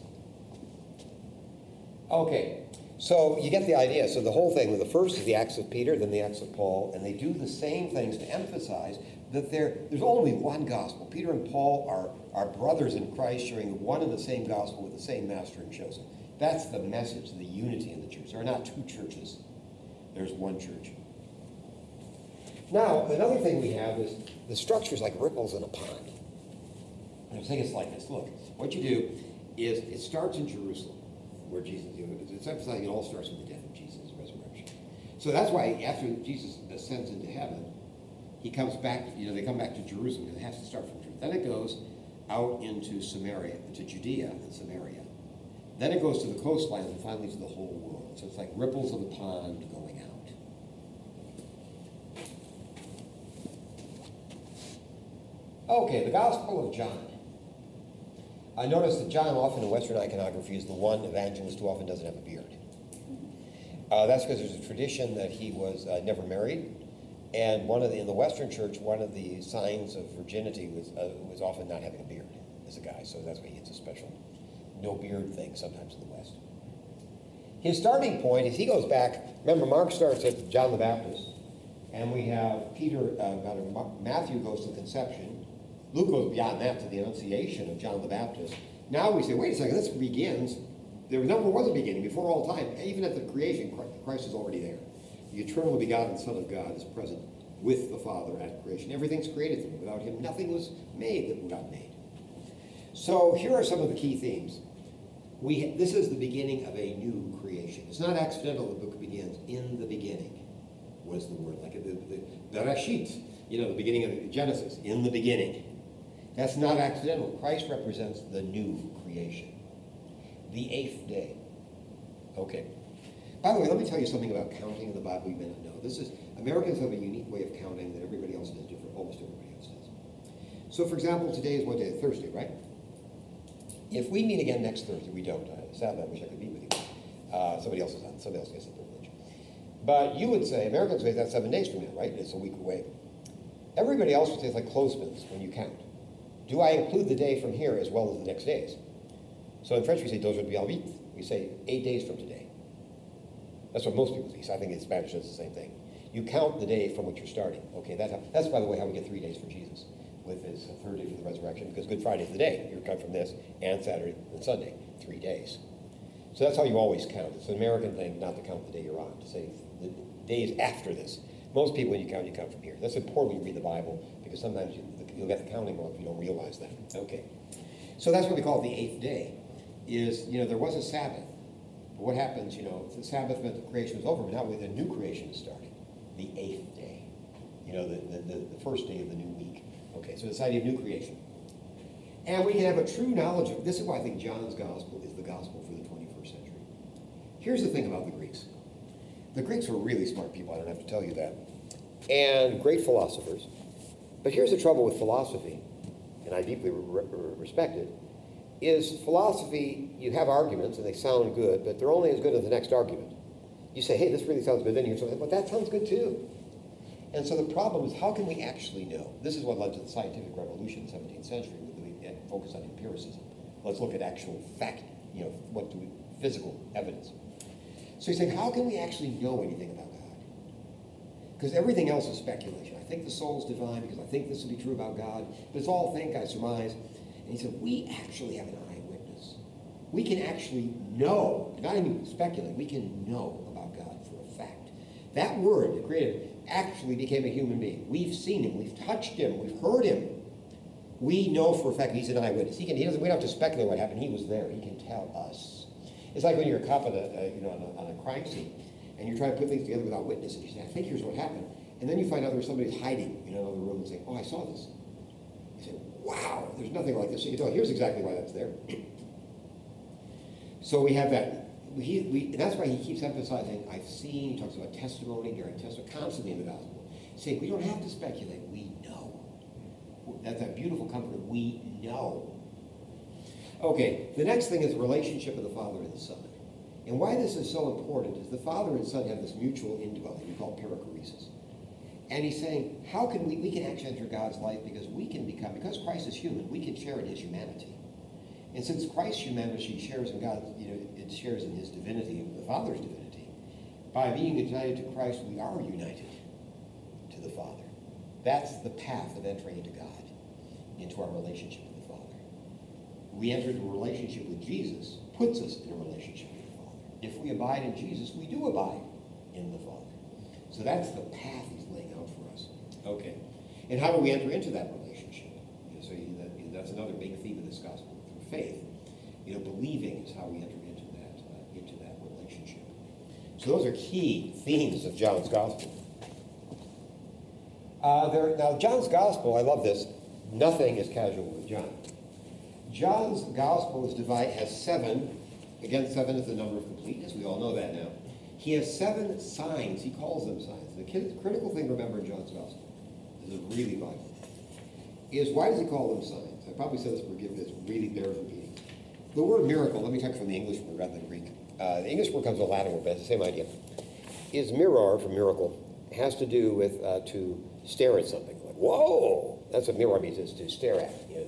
Okay, so you get the idea. So the whole thing, the first is the Acts of Peter, then the Acts of Paul, and they do the same things to emphasize that there, there's only one gospel. Peter and Paul are, are brothers in Christ, sharing one and the same gospel with the same master and chosen. That's the message, the unity in the church. There are not two churches. There's one church. Now, another thing we have is the structure is like ripples in a pond. And I think it's like this. Look, what you do is it starts in Jerusalem, where Jesus, it's emphasizing it all starts with the death of Jesus, resurrection. So that's why after Jesus ascends into heaven, he comes back, you know, they come back to Jerusalem, and it has to start from Jerusalem. Then it goes out into Samaria, into Judea and Samaria. Then it goes to the coastline and finally to the whole world. So it's like ripples of a pond going out. Okay, the Gospel of John. I notice that John often in Western iconography is the one evangelist who often doesn't have a beard. Uh, that's because there's a tradition that he was uh, never married, and one of the, in the Western Church, one of the signs of virginity was uh, was often not having a beard as a guy. So that's why he gets a special no beard thing sometimes in the West. His starting point is he goes back. Remember, Mark starts at John the Baptist, and we have Peter. Uh, Matthew goes to conception. Luke goes beyond that to the Annunciation of John the Baptist. Now we say, wait a second, this begins. There never was a beginning before all time. Even at the creation, Christ is already there. The eternally begotten Son of God is present with the Father at creation. Everything's created through him. Without him, nothing was made that God made. So here are some of the key themes. We, this is the beginning of a new creation. It's not accidental the book begins. In the beginning was the word, like the, the, the you know, the beginning of Genesis. In the beginning. That's not accidental. Christ represents the new creation. The eighth day. Okay. By the way, let me tell you something about counting in the Bible you may not know. This is Americans have a unique way of counting that everybody else does different, almost everybody else does. So for example, today is what day? Thursday, right? If we meet again next Thursday, we don't. Uh, sadly, I wish I could meet with you. Uh, somebody else is on. Somebody else gets the privilege. But you would say, Americans say that's seven days from now, right? It's a week away. Everybody else would say it's like clothespins when you count. Do I include the day from here as well as the next days? So in French we say deux jours bien huit. We say eight days from today. That's what most people say. I think in Spanish it's the same thing. You count the day from which you're starting. Okay, that's, how, that's by the way how we get three days for Jesus with his third day for the resurrection, because Good Friday is the day. You're count from this and Saturday and Sunday, three days. So that's how you always count. It's an American thing not to count the day you're on, to say the days after this. Most people, when you count, you count from here. That's important when you read the Bible, because sometimes you, you'll get the counting wrong if you don't realize that. Okay. So that's what we call the eighth day, is, you know, there was a Sabbath. But what happens, you know, the Sabbath meant the creation was over, but now the new creation is starting. The eighth day. You know, the, the, the first day of the new week. Okay, so this idea of new creation. And we can have a true knowledge of this is why I think John's gospel is the gospel for the 21st century. Here's the thing about the Greeks. The Greeks were really smart people, I don't have to tell you that. And great philosophers. But here's the trouble with philosophy, and I deeply re- re- respect it, is philosophy, you have arguments and they sound good, but they're only as good as the next argument. You say, hey, this really sounds good, then you say, but that sounds good too. And so the problem is, how can we actually know? This is what led to the scientific revolution in the 17th century, where we focus on empiricism. Let's look at actual fact, you know, what do we, physical evidence. So you say, how can we actually know anything about God? Because everything else is speculation. I think the soul is divine because I think this will be true about God, but it's all think, I surmise. And he said, we actually have an eyewitness. We can actually know, not even speculate, we can know about God for a fact. That word, the creator, actually became a human being. We've seen him, we've touched him, we've heard him. We know for a fact he's an eyewitness. He can. He doesn't. We don't have to speculate what happened. He was there. He can tell us. It's like when you're a cop on a, uh, you know, on a, on a crime scene, and you're trying to put things together without witnesses. You say, "I think here's what happened," and then you find out there's somebody hiding, in the room and saying, "Oh, I saw this." You say, "Wow, there's nothing like this." So you tell, "Here's exactly why that's there." so we have that. He, we, that's why he keeps emphasizing, "I've seen." He talks about testimony, bearing testimony, constantly in the gospel. Saying we don't have to speculate. We know. that's that beautiful comfort. We know. Okay, the next thing is the relationship of the Father and the Son. And why this is so important is the Father and Son have this mutual indwelling we call perichoresis. And he's saying, how can we, we can actually enter God's life because we can become, because Christ is human, we can share in his humanity. And since Christ's humanity shares in God, you know, it shares in his divinity, the Father's divinity, by being united to Christ, we are united to the Father. That's the path of entering into God into our relationship with the Father. We enter into a relationship with Jesus, puts us in a relationship with the Father. If we abide in Jesus, we do abide in the Father. So that's the path he's laying out for us. Okay. And how do we enter into that relationship? So you, that, you that's another big theme of this gospel. Through faith, you know, believing is how we enter into that, uh, into that relationship. So those are key themes of John's gospel. Uh, there, now, John's gospel, I love this. Nothing is casual with John. John's gospel is divided, as seven, again, seven is the number of completeness. We all know that now. He has seven signs. He calls them signs. The critical thing to remember in John's gospel, this is really vital, is why does he call them signs? I probably said this, forgive this, really bears repeating. The word miracle, let me take from the English word rather than Greek. Uh, the English word comes from the Latin word, but it's the same idea. Is mirror from miracle has to do with uh, to stare at something. Like, whoa! That's what mirror means, is to stare at. You know?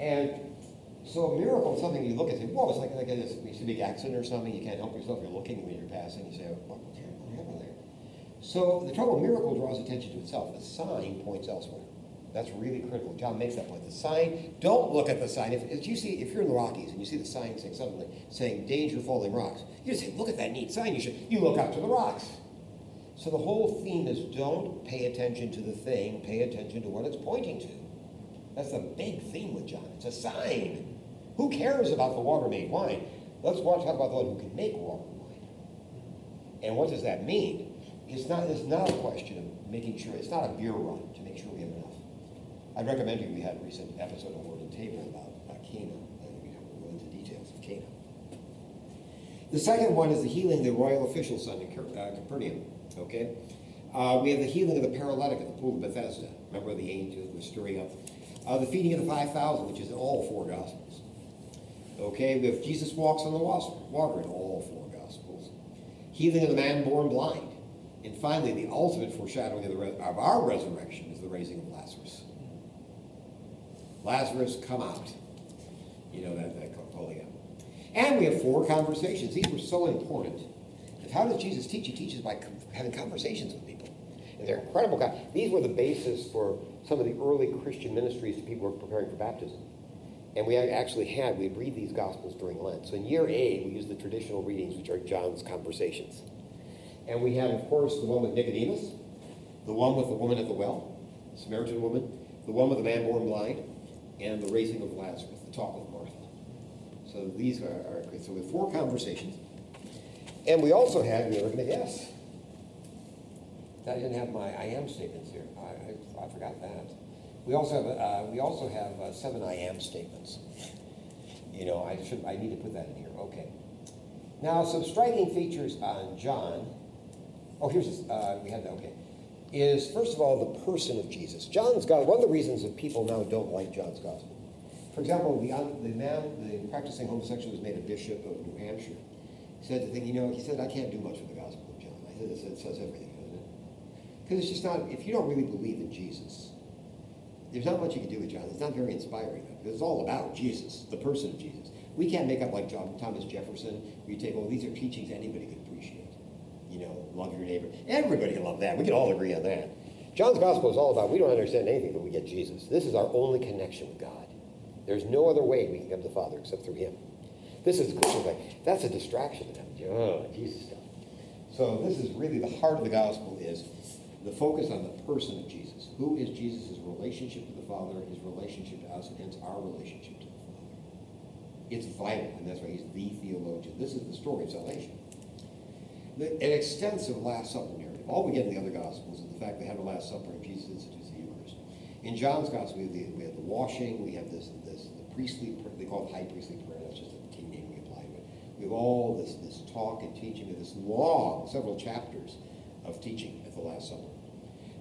And so a miracle is something you look at and say, whoa, it's like, like a, it's a big accident or something. You can't help yourself. You're looking when you're passing. You say, there? So the trouble, miracle draws attention to itself. The sign points elsewhere. That's really critical. John makes that point. The sign, don't look at the sign. If, if you see, if you're in the Rockies and you see the sign saying something saying danger falling rocks, you just say, look at that neat sign. You should, you look up to the rocks. So the whole theme is don't pay attention to the thing, pay attention to what it's pointing to. That's the big theme with John. It's a sign. Who cares about the water made wine? Let's talk about the one who can make water wine. And what does that mean? It's not, it's not a question of making sure, it's not a beer run to make sure we have enough. I'd recommend you, we had a recent episode of Word and Table about, about Cana, and we don't go into details of Cana. The second one is the healing of the royal official son in uh, Capernaum. Okay? Uh, we have the healing of the paralytic at the pool of Bethesda. Remember the angels were stirring up. Uh, the feeding of the 5,000, which is in all four Gospels. Okay, we have Jesus walks on the water in all four Gospels. Healing of the man born blind. And finally, the ultimate foreshadowing of, the of our resurrection is the raising of Lazarus. Lazarus, come out. You know that, that out. And we have four conversations. These were so important. How does Jesus teach? He teaches by having conversations with people. And they're incredible guys. These were the basis for some of the early Christian ministries to people were preparing for baptism. And we actually had, we read these Gospels during Lent. So in year A, we use the traditional readings, which are John's conversations. And we have, of course, the one with Nicodemus, the one with the woman at the well, the Samaritan woman, the one with the man born blind, and the raising of Lazarus, the talk with Martha. So these are, are so we have four conversations. And we also have, you were going to guess. I didn't have my I am statements here. I, I, I forgot that. We also have, uh, we also have uh, seven I am statements. You know, I should, I need to put that in here. Okay. Now, some striking features on John. Oh, here's this. Uh, we have that. Okay. Is first of all the person of Jesus. John's God. One of the reasons that people now don't like John's gospel. For example, the, the man, the practicing homosexual, was made a bishop of New Hampshire said the thing, you know, he said, I can't do much with the Gospel of John. I said, it says everything, doesn't it? Because it's just not, if you don't really believe in Jesus, there's not much you can do with John. It's not very inspiring. It's all about Jesus, the person of Jesus. We can't make up like John, Thomas Jefferson, where you take, oh, these are teachings anybody appreciate. You know, love your neighbor. Everybody can love that. We can all agree on that. John's gospel is all about we don't understand anything, but we get Jesus. This is our only connection with God. There's no other way we can come to the Father except through him. This is thing. That's a distraction to them. Oh, Jesus stuff. So this is really the heart of the gospel is the focus on the person of Jesus. Who is Jesus' His relationship to the Father, his relationship to us, and hence our relationship to the Father. It's vital, and that's why he's the theologian. This is the story of salvation. An extensive Last Supper narrative. All we get in the other Gospels is the fact they have a Last Supper and Jesus institutes the Eucharist. In John's Gospel, we have the, we have the washing, we have this, this the priestly, they call it high priestly prayer, that's just a king name we apply to it. We have all this, this talk and teaching, have this long, several chapters of teaching at the Last Supper.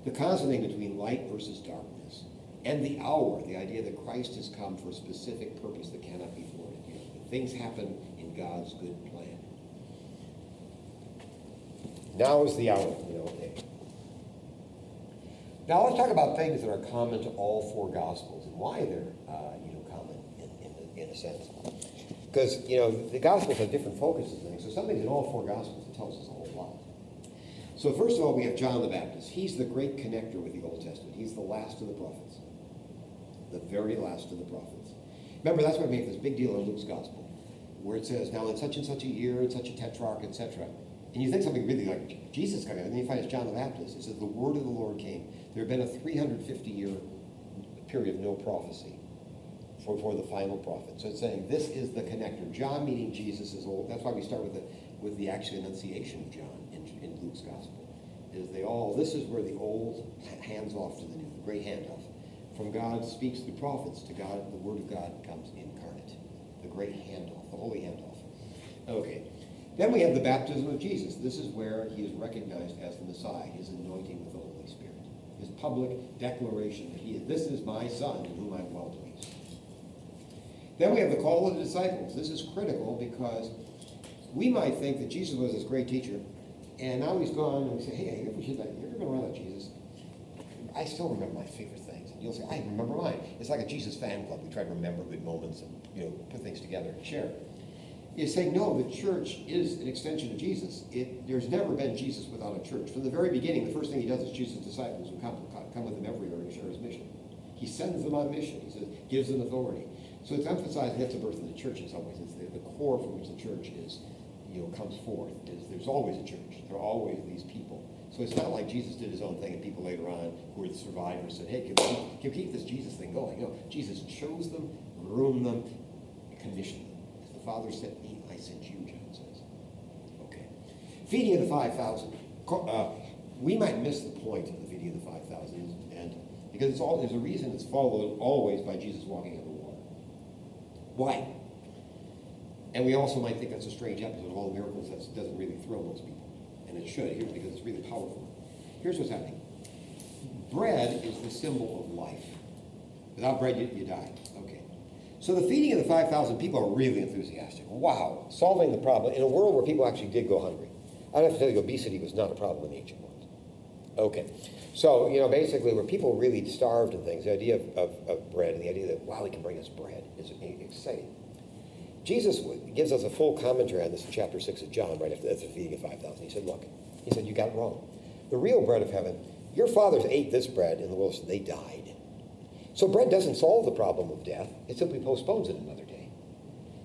The constant thing between light versus darkness and the hour, the idea that Christ has come for a specific purpose that cannot be thwarted. You know, things happen in God's good Now is the hour, you know. Now let's talk about things that are common to all four Gospels and why they're, uh, you know, common in, in, in a sense. Because, you know, the Gospels have different focuses and things. So something in all four Gospels that tells us a whole lot. So first of all, we have John the Baptist. He's the great connector with the Old Testament. He's the last of the prophets. The very last of the prophets. Remember, that's why we make this big deal in Luke's Gospel, where it says, now in such and such a year, in such a tetrarch, etc. And you think something really like Jesus coming, and then you find it's John the Baptist. It says, the word of the Lord came. There had been a 350-year period of no prophecy for, for the final prophet. So it's saying this is the connector. John meeting Jesus is old. That's why we start with the, with the actual annunciation of John in, in Luke's gospel. Is they all, this is where the old hands off to the new, the great handoff. From God speaks through prophets to God, the word of God comes incarnate. The great handoff, the holy handoff. Okay. Then we have the baptism of Jesus. This is where he is recognized as the Messiah, his anointing with the Holy Spirit. His public declaration that he is, this is my son in whom I'm well pleased. Then we have the call of the disciples. This is critical because we might think that Jesus was this great teacher, and now he's gone, and we say, hey, you ever, you ever been around Jesus? I still remember my favorite things. And you'll say, I remember mine. It's like a Jesus fan club. We try to remember good moments and you know put things together and share. You saying, no, the church is an extension of Jesus. It, there's never been Jesus without a church. From the very beginning, the first thing he does is choose his disciples who come, come with him everywhere to share his mission. He sends them on mission. He says, gives them authority. So it's emphasized that's the birth of the church in some ways. It's the, the core from which the church is, you know, comes forth. Is there's always a church. There are always these people. So it's not like Jesus did his own thing and people later on who were the survivors said, hey, can we, can we keep this Jesus thing going? Know, Jesus chose them, groomed them, commissioned them. Father sent me, I sent you, John says. Okay. Feeding of the 5,000. Uh, we might miss the point of the feeding of the 5,000, and because it's all, there's a reason it's followed always by Jesus walking on the water. Why? And we also might think that's a strange episode of all the miracles that doesn't really thrill most people. And it should here because it's really powerful. Here's what's happening. Bread is the symbol of life. Without bread, you, you die. Okay. So the feeding of the 5,000 people are really enthusiastic. Wow, solving the problem in a world where people actually did go hungry. I don't have to tell you, obesity was not a problem in the ancient world. Okay. So, you know, basically where people really starved and things, the idea of, of, of bread and the idea that, wow, he can bring us bread is exciting. Jesus gives us a full commentary on this in chapter 6 of John, right after the feeding of 5,000. He said, look, he said, you got it wrong. The real bread of heaven, your fathers ate this bread in the wilderness, they died. So bread doesn't solve the problem of death. It simply postpones it another day.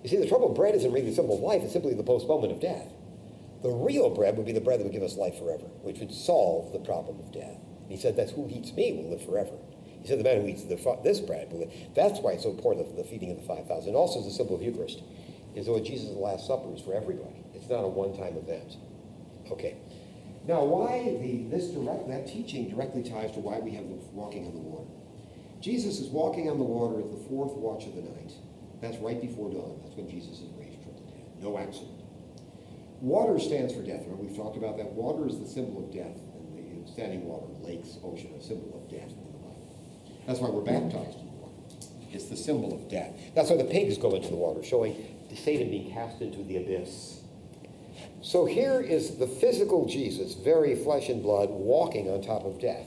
You see, the trouble of bread isn't really the symbol of life. It's simply the postponement of death. The real bread would be the bread that would give us life forever, which would solve the problem of death. And he said, that's who eats me will live forever. He said, the man who eats the, this bread will live. That's why it's so important, the, the feeding of the 5,000. And also, the symbol of Eucharist is what Jesus' Last Supper is for everybody. It's not a one-time event. Okay. Now, why the, this direct, that teaching directly ties to why we have the walking on the water. Jesus is walking on the water at the fourth watch of the night. That's right before dawn. That's when Jesus is raised from the dead. No accident. Water stands for death. Remember, we've talked about that. Water is the symbol of death. And the standing water, lakes, ocean, a symbol of death in the Bible. That's why we're baptized in the water. It's the symbol of death. That's why the pigs go into the water, showing the Satan being cast into the abyss. So here is the physical Jesus, very flesh and blood, walking on top of death.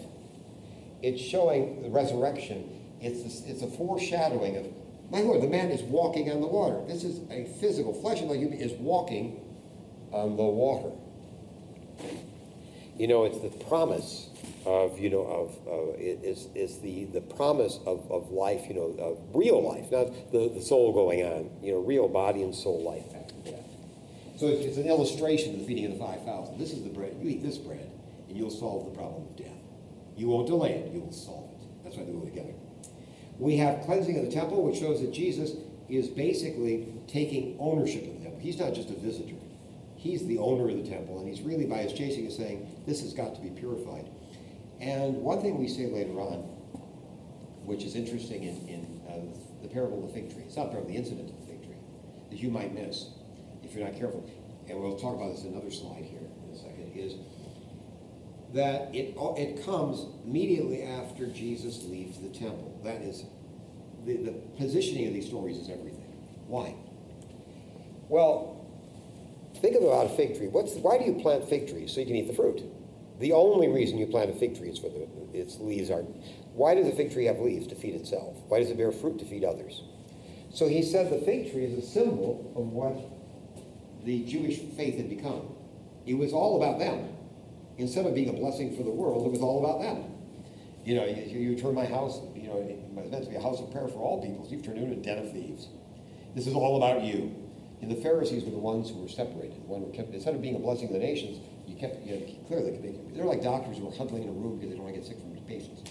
It's showing the resurrection. It's a, it's a foreshadowing of, my Lord, the man is walking on the water. This is a physical, flesh and blood human is walking on the water. You know, it's the promise of, you know, of, uh, is, is the, the promise of, of life, you know, of real life, not the, the soul going on, you know, real body and soul life after death. So it's, it's an illustration of the feeding of the 5,000. This is the bread. You eat this bread, and you'll solve the problem of death. You won't delay it, you will solve it. That's why they go together. We have cleansing of the temple, which shows that Jesus is basically taking ownership of the temple. He's not just a visitor. He's the owner of the temple, and he's really, by his chasing, is saying, this has got to be purified. And one thing we say later on, which is interesting in, in uh, the parable of the fig tree, it's not the parable, the incident of the fig tree, that you might miss if you're not careful, and we'll talk about this in another slide here in a second, is that it, it comes immediately after Jesus leaves the temple. That is, the, the positioning of these stories is everything. Why? Well, think of about a fig tree. What's why do you plant fig trees? So you can eat the fruit. The only reason you plant a fig tree is for the, its leaves are. Why does a fig tree have leaves to feed itself? Why does it bear fruit to feed others? So he said the fig tree is a symbol of what the Jewish faith had become. It was all about them. Instead of being a blessing for the world, it was all about them. You know, you, you turn my house, you know, it was meant to be a house of prayer for all peoples. You've turned it into a den of thieves. This is all about you. And the Pharisees were the ones who were separated. One who kept, instead of being a blessing to the nations, you kept, you know, clearly, they're like doctors who are huddling in a room because they don't want to get sick from patients.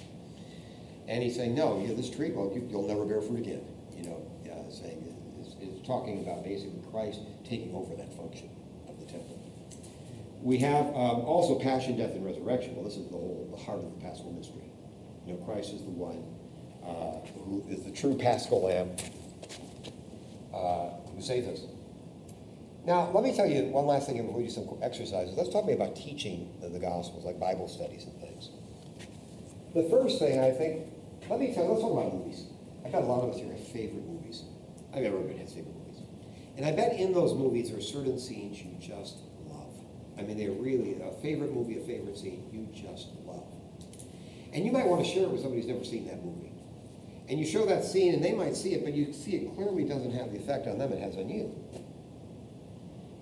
And he's saying, no, you know, this tree, well, you, will never bear fruit again. You know, uh, saying, is talking about basically Christ taking over that function of the temple. We have um, also passion, death, and resurrection. Well, this is the whole, the heart of the Paschal mystery. You know, Christ is the one uh, who is the true Paschal Lamb uh, who saves us. Now, let me tell you one last thing before we do some exercises. Let's talk about teaching the Gospels, like Bible studies and things. The first thing I think, let me tell you, let's talk about movies. I bet a lot of us here have favorite movies. I mean, everybody has favorite movies. And I bet in those movies there are certain scenes you just. I mean, they're really a favorite movie, a favorite scene you just love. And you might want to share it with somebody who's never seen that movie. And you show that scene and they might see it, but you see it clearly doesn't have the effect on them it has on you.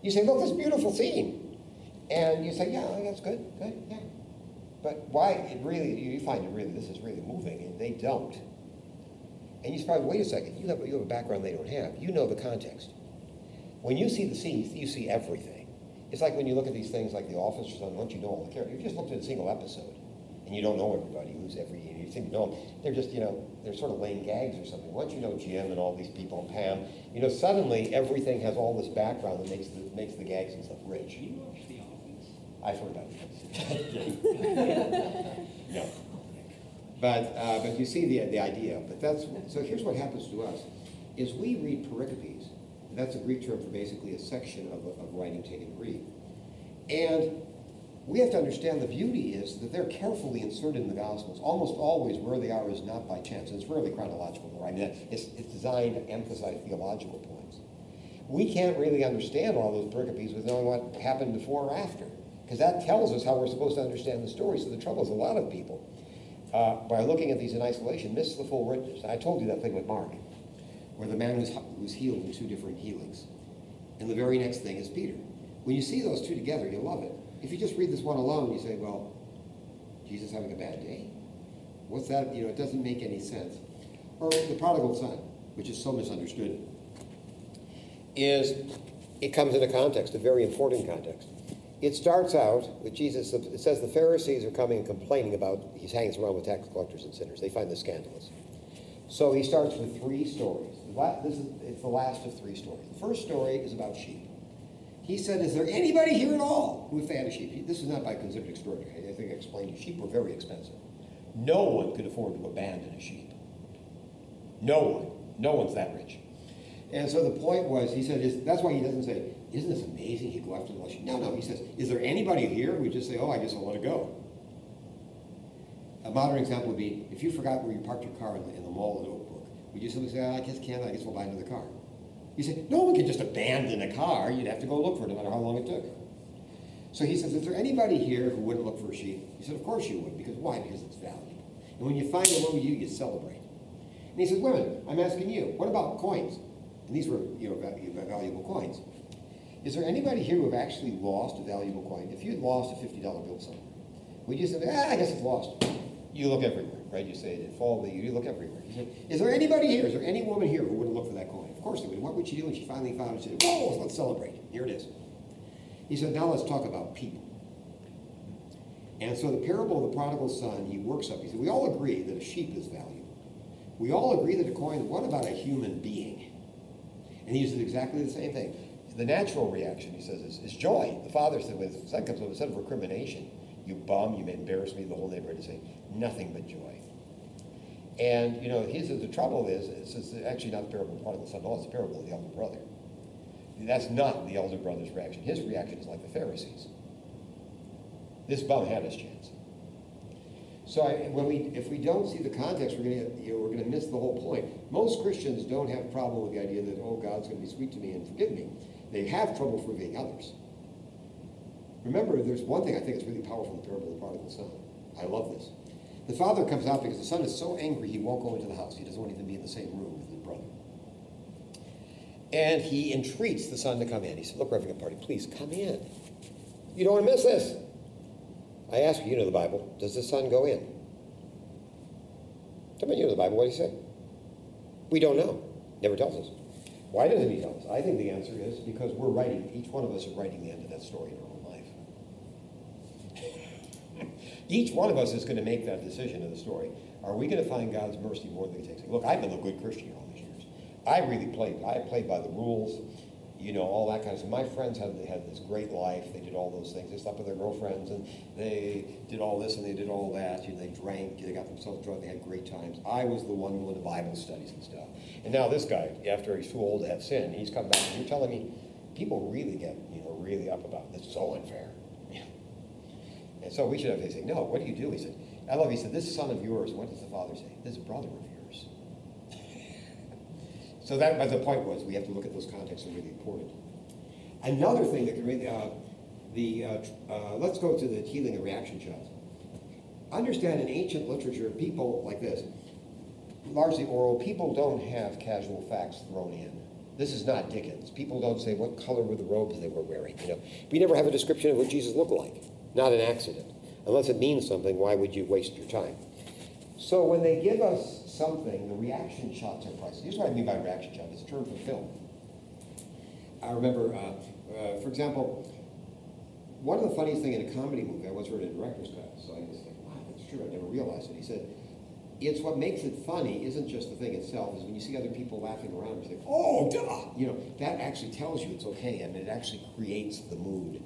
You say, look, this beautiful scene. And you say, yeah, that's good, good, yeah. But why it really, you find it really, this is really moving, and they don't. And you say, wait a second, you have, you have a background they don't have. You know the context. When you see the scene, you see everything. It's like when you look at these things like The Office or something, once you know all the characters, you've just looked at a single episode, and you don't know everybody who's every, you think you know them. They're just, you know, they're sort of laying gags or something. Once you know Jim and all these people and Pam, you know, suddenly everything has all this background that makes the, makes the gags and stuff rich. you watch The Office? I've heard about it. no. But, uh, but you see the, the idea. But that's, so here's what happens to us, is we read pericopes. That's a Greek term for basically a section of, of writing taken read. And we have to understand the beauty is that they're carefully inserted in the Gospels. Almost always where they are is not by chance. It's rarely chronological, right? It's, it's designed to emphasize theological points. We can't really understand all those pericopes with knowing what happened before or after, because that tells us how we're supposed to understand the story. So the trouble is a lot of people, uh, by looking at these in isolation, miss the full richness. I told you that thing with Mark, where the man was, was healed in two different healings. And the very next thing is Peter. When you see those two together, you love it. If you just read this one alone, you say, well, Jesus having a bad day? What's that? You know, it doesn't make any sense. Or the prodigal son, which is so misunderstood, is it comes in a context, a very important context. It starts out with Jesus, it says the Pharisees are coming and complaining about he's hanging around with tax collectors and sinners. They find this scandalous. So he starts with three stories. This is, it's the last of three stories. The first story is about sheep. He said, Is there anybody here at all who had a sheep? This is not by considered extraordinary. I think I explained to you, sheep were very expensive. No one could afford to abandon a sheep. No one. No one's that rich. And so the point was, he said, is, that's why he doesn't say, Isn't this amazing? He'd go after the sheep. No, no. He says, Is there anybody here would just say, Oh, I guess I'll let it go? A modern example would be if you forgot where you parked your car in the, in the mall would you simply say, oh, I guess can't, I guess we'll buy another car? You say, no one can just abandon a car. You'd have to go look for it, no matter how long it took. So he says, is there anybody here who wouldn't look for a sheep? He said, of course you would. Because why? Because it's valuable. And when you find it, what little you, you celebrate. And he says, women, I'm asking you, what about coins? And these were, you know, valuable coins. Is there anybody here who have actually lost a valuable coin? If you had lost a $50 bill somewhere, would you say, ah, I guess it's lost? You look everywhere, right? You say it fall, you look everywhere. You say, is there anybody here? Is there any woman here who wouldn't look for that coin? Of course they would. What would she do when she finally found it? She said, whoa, let's celebrate. Here it is. He said, now let's talk about people. And so the parable of the prodigal son, he works up. He said, we all agree that a sheep is valued. We all agree that a coin, what about a human being? And he uses exactly the same thing. The natural reaction, he says, is, is joy. The father said, up, instead of recrimination, you bum, you may embarrass me, the whole neighborhood is saying, nothing but joy. And, you know, the trouble is, it's actually not the parable of the prodigal son, no, it's the parable of the elder brother. That's not the elder brother's reaction. His reaction is like the Pharisees. This bum had his chance. So I, when we, if we don't see the context, we're going you know, we're going to miss the whole point. Most Christians don't have a problem with the idea that oh, God's going to be sweet to me and forgive me. They have trouble forgiving others. Remember, there's one thing I think is really powerful in the parable of the prodigal son. I love this. The father comes out because the son is so angry he won't go into the house. He doesn't want to even be in the same room with his brother. And he entreats the son to come in. He said, Look, a party. Please come in. You don't want to miss this. I ask you, you know the Bible, does the son go in? Come on, you know the Bible, what do you say? We don't know. Never tells us. Why doesn't he tell us? I think the answer is because we're writing, each one of us is writing the end of that story in our own life. Each one of us is going to make that decision in the story. Are we going to find God's mercy more than he takes? Look, I've been a good Christian all these years. I really played. I played by the rules you know, all that kind of stuff. My friends had, they had this great life. They did all those things. They slept with their girlfriends and they did all this and they did all that. You know, they drank, they got themselves drunk, they had great times. I was the one going to Bible studies and stuff. And now this guy, after he's too old to have sin, he's come back and you're telling me people really get, you know, really up about this. It's so unfair. And so we should have to say, no, what do you do? He said, I love, he said, this son of yours, what does the father say? This brother of yours. So that, but the point was, we have to look at those contexts are really important. Another thing that can really, uh, the, uh, uh, let's go to the healing and reaction shots. Understand in ancient literature, people like this, largely oral, people don't have casual facts thrown in. This is not Dickens. People don't say what color were the robes they were wearing. You know, we never have a description of what Jesus looked like. Not an accident. Unless it means something, why would you waste your time? So when they give us something, the reaction shots are priceless. Here's what I mean by reaction shot. It's a term for film. I remember, uh, uh, for example, one of the funniest things in a comedy movie, I once heard a director's cut, so I was like, wow, that's true, I never realized it. He said, it's what makes it funny isn't just the thing itself, is when you see other people laughing around, you think, oh, duh! You know, that actually tells you it's okay, and it actually creates the mood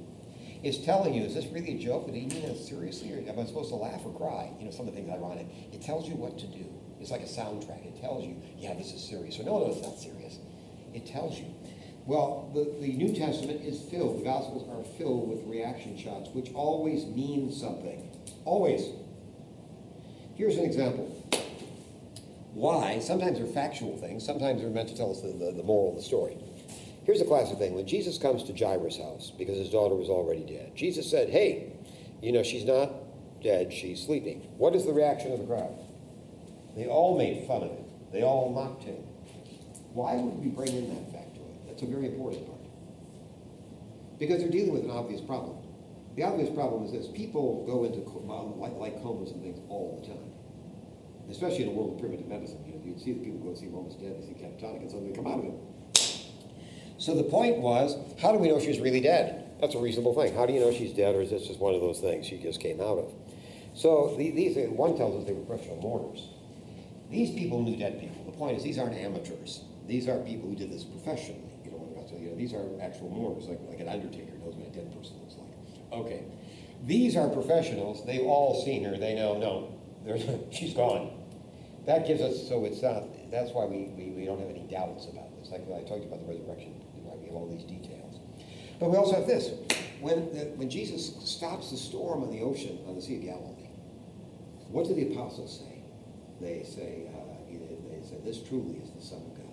is telling you, is this really a joke? Did he mean it seriously? Or am I supposed to laugh or cry? You know, some of the things ironic. It tells you what to do. It's like a soundtrack. It tells you, yeah, this is serious. Or no, no, it's not serious. It tells you. Well, the, the New Testament is filled, the Gospels are filled with reaction shots, which always mean something. Always. Here's an example. Why? Sometimes they're factual things, sometimes they're meant to tell us the, the, the moral of the story. Here's a classic thing. When Jesus comes to Jairus' house, because his daughter was already dead, Jesus said, Hey, you know, she's not dead, she's sleeping. What is the reaction of the crowd? They all made fun of him. They all mocked him. Why would we bring in that fact to it? That's a very important part. Because they're dealing with an obvious problem. The obvious problem is this. People go into like, like comas and things all the time. Especially in a world of primitive medicine. You know, you see the people go see him almost dead, they see catatonic, and suddenly come out of it. So the point was, how do we know she's really dead? That's a reasonable thing. How do you know she's dead, or is this just one of those things she just came out of? So the, these, one tells us they were professional mourners. These people knew dead people. The point is, these aren't amateurs. These aren't people who did this professionally. You know, you know these are actual mourners, like, like an undertaker knows what a dead person looks like. Okay. These are professionals. They've all seen her. They know, no, she's gone. That gives us, so it's not, that's why we, we, we don't have any doubts about this. Like I talked about the resurrection have all these details. But we also have this. When, the, when Jesus stops the storm on the ocean, on the Sea of Galilee, what do the apostles say? They say, uh, they say, this truly is the Son of God.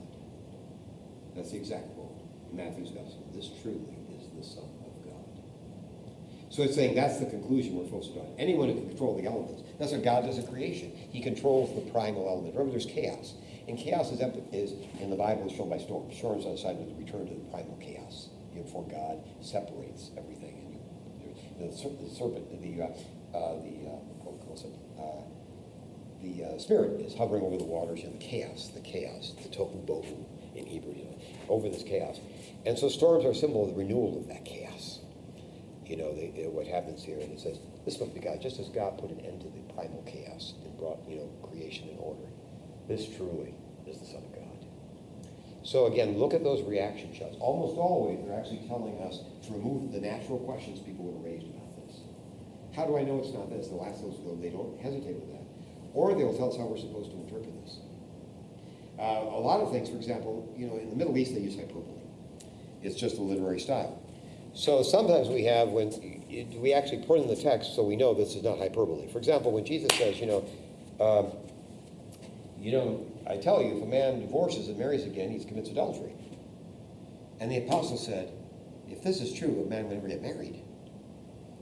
That's the exact quote in Matthew's Gospel. This truly is the Son of God. So it's saying that's the conclusion we're supposed to draw. Anyone who can control the elements. That's what God does in creation. He controls the primal element. Remember, there's chaos. And chaos is, is in the Bible is shown by storms. Storms on the side of the return to the primal chaos. Before God separates everything. And you, the, serpent, the uh, uh, the uh, uh, the uh, spirit is hovering over the waters. in the chaos, the chaos, the tohu bohu in Hebrew, you know, over this chaos. And so storms are a symbol of the renewal of that chaos. You know, what happens here, and it says, This must be God, just as God put an end to the primal chaos and brought, you know, creation in order. This truly is the Son of God. So again, look at those reaction shots. Almost always, they're actually telling us to remove the natural questions people would have raised about this. How do I know it's not this? They'll ask those, they don't hesitate with that. Or they'll tell us how we're supposed to interpret this. Uh, a lot of things, for example, you know, in the Middle East they use hyperbole. It's just a literary style. So sometimes we have when we actually put in the text so we know this is not hyperbole. For example, when Jesus says, you know, um, you know, I tell you, if a man divorces and marries again, he commits adultery. And the apostle said, if this is true, a man would never get married.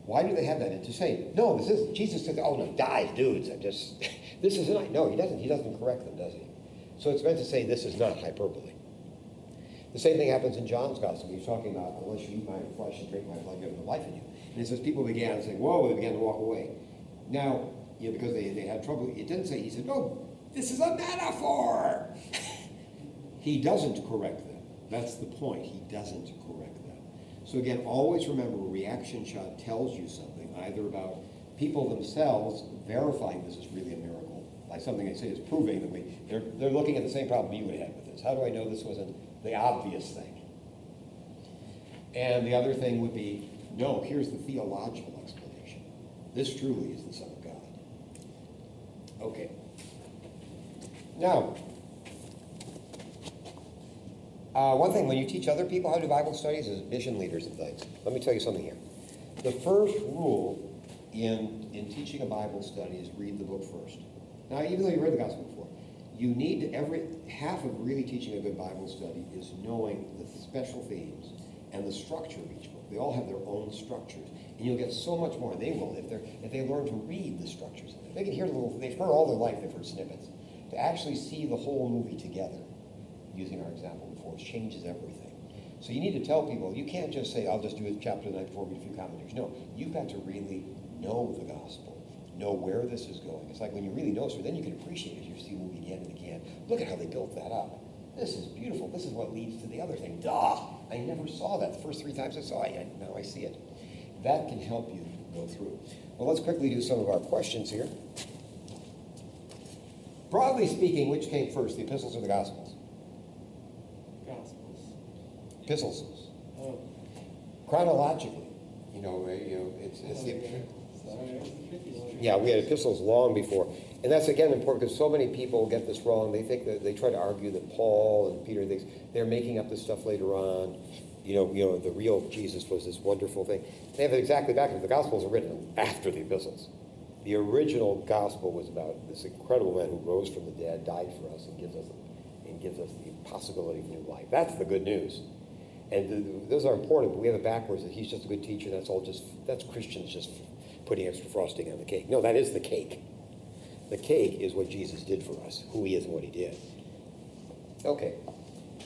Why do they have that? And to say, no, this isn't. Jesus said, oh no, die, dudes. I'm just this is not no, he doesn't he doesn't correct them, does he? So it's meant to say this is not hyperbole. The same thing happens in John's gospel. He's talking about unless you eat my flesh and drink my blood, you have no life in you. And it says people began saying, Whoa, they began to walk away. Now, you know, because they, they had trouble, it didn't say, he said, No, this is a metaphor. he doesn't correct them. That's the point. He doesn't correct them. So again, always remember a reaction shot tells you something, either about people themselves verifying this is really a miracle, like something they say is proving that we, they're, they're looking at the same problem you would have with this. How do I know this wasn't the obvious thing? And the other thing would be, no, here's the theological explanation. This truly is the Son of God. Okay. Now, uh, one thing, when you teach other people how to do Bible studies as mission leaders and things, let me tell you something here. The first rule in, in teaching a Bible study is read the book first. Now, even though you read the gospel before, you need to, every, half of really teaching a good Bible study is knowing the special themes and the structure of each book. They all have their own structures. And you'll get so much more. They will if, they're, if they learn to read the structures. They can hear the little, they've heard all their life, they've heard snippets to actually see the whole movie together, using our example before, changes everything. So you need to tell people, you can't just say, I'll just do a chapter the night before, a few commentaries. No, you've got to really know the gospel, know where this is going. It's like when you really know something, then you can appreciate it. You see a movie again and again. Look at how they built that up. This is beautiful. This is what leads to the other thing. Duh! I never saw that the first three times I saw it. Now I see it. That can help you go through. Well, let's quickly do some of our questions here. Broadly speaking, which came first, the epistles or the gospels? Gospels. Epistles. Oh. Chronologically, you know, uh, you know, it's, it's the, yeah, we had epistles long before, and that's again important because so many people get this wrong. They think that they try to argue that Paul and Peter they're making up this stuff later on. You know, you know, the real Jesus was this wonderful thing. They have it exactly backwards. The Gospels are written after the epistles. The original gospel was about this incredible man who rose from the dead, died for us, and gives us and gives us the possibility of new life. That's the good news. And th- those are important, but we have it backwards that he's just a good teacher. That's all just that's Christians just putting extra frosting on the cake. No, that is the cake. The cake is what Jesus did for us, who he is and what he did. Okay.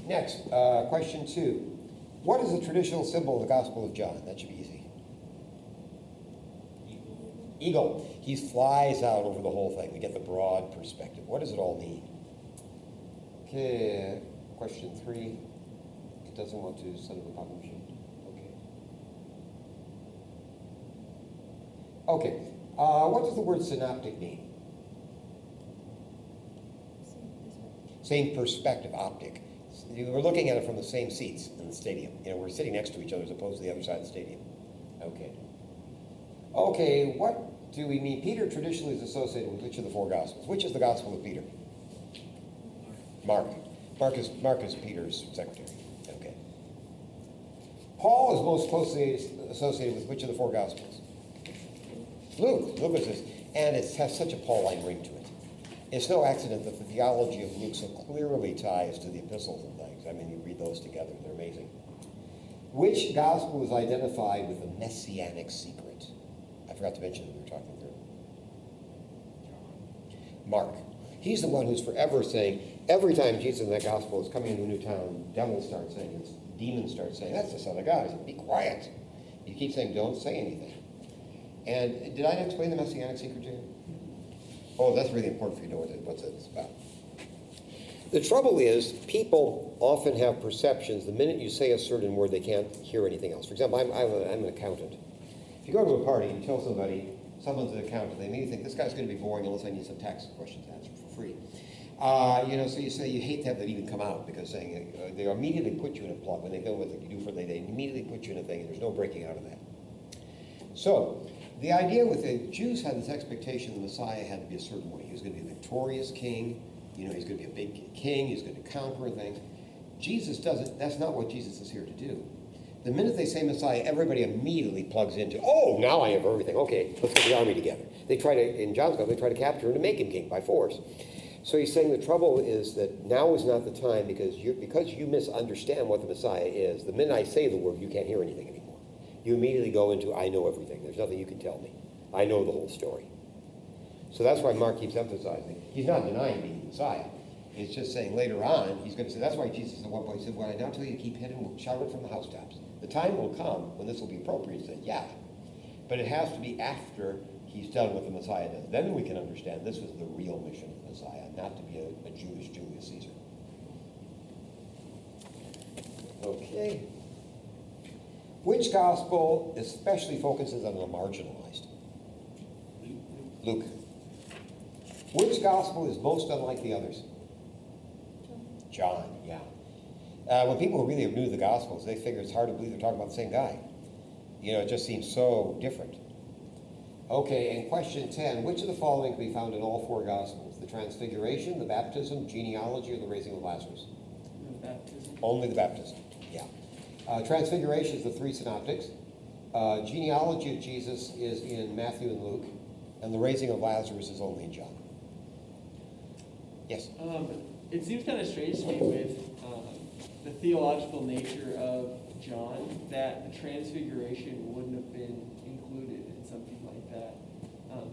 Next, uh, question two. What is the traditional symbol of the Gospel of John? That should be easy. Eagle. He flies out over the whole thing. We get the broad perspective. What does it all mean? Okay, question three. It doesn't want to set up a pop machine. Okay. Okay. Uh, what does the word synoptic mean? Same perspective, optic. We're looking at it from the same seats in the stadium. You know, we're sitting next to each other as opposed to the other side of the stadium. Okay. Okay, what do we mean? Peter traditionally is associated with which of the four Gospels? Which is the Gospel of Peter? Mark. Mark is, Mark is Peter's secretary. Okay. Paul is most closely associated with which of the four Gospels? Luke. Luke is this. And it has such a Pauline ring to it. It's no accident that the theology of Luke so clearly ties to the epistles and things. I mean, you read those together, they're amazing. Which gospel is identified with the messianic secret? Forgot to mention we were talking through. Mark. He's the one who's forever saying, every time Jesus in that gospel is coming into a new town, devils start saying, it's, demons start saying, that's the Son of God. He said, be quiet. You keep saying, don't say anything. And did I explain the messianic secret to you? Oh, that's really important for you to know what it's about. The trouble is, people often have perceptions. The minute you say a certain word, they can't hear anything else. For example, I'm, I'm an accountant. You go to a party and tell somebody, someone's an accountant, they immediately think, this guy's gonna be boring unless I need some tax questions answered for free. Uh, you know, so you say you hate to have that even come out because saying, uh, they immediately put you in a plug when they go with it, you do for, they, they immediately put you in a thing and there's no breaking out of that. So, the idea with the Jews had this expectation the Messiah had to be a certain way. He was going to be a victorious king. You know, he's going to be a big king. He's going to conquer things. Jesus doesn't. That's not what Jesus is here to do. The minute they say Messiah, everybody immediately plugs into, oh, now I have everything. Okay, let's get the army together. They try to, in John's gospel, they try to capture him to make him king by force. So he's saying the trouble is that now is not the time because you because you misunderstand what the Messiah is. The minute I say the word, you can't hear anything anymore you immediately go into, I know everything. There's nothing you can tell me. I know the whole story. So that's why Mark keeps emphasizing. He's not denying being the Messiah. He's just saying later on, he's going to say, that's why Jesus at one point said, When I now tell you to keep hidden, we'll shout it from the housetops. The time will come when this will be appropriate. He said, Yeah. But it has to be after he's done what the Messiah does. Then we can understand this was the real mission of the Messiah, not to be a, a Jewish Julius Caesar. Okay. Which gospel especially focuses on the marginalized? Luke. Which gospel is most unlike the others? John, yeah. Uh, when people really knew the gospels, they figure it's hard to believe they're talking about the same guy. You know, it just seems so different. Okay, and question 10 Which of the following can be found in all four gospels? The transfiguration, the baptism, genealogy, or the raising of Lazarus? The baptism. Only the baptism, yeah. Uh, transfiguration is the three synoptics. Uh, genealogy of Jesus is in Matthew and Luke, and the raising of Lazarus is only in John. Yes? Um, it seems kind of strange to me with the theological nature of John that the transfiguration wouldn't have been included in something like that. Um,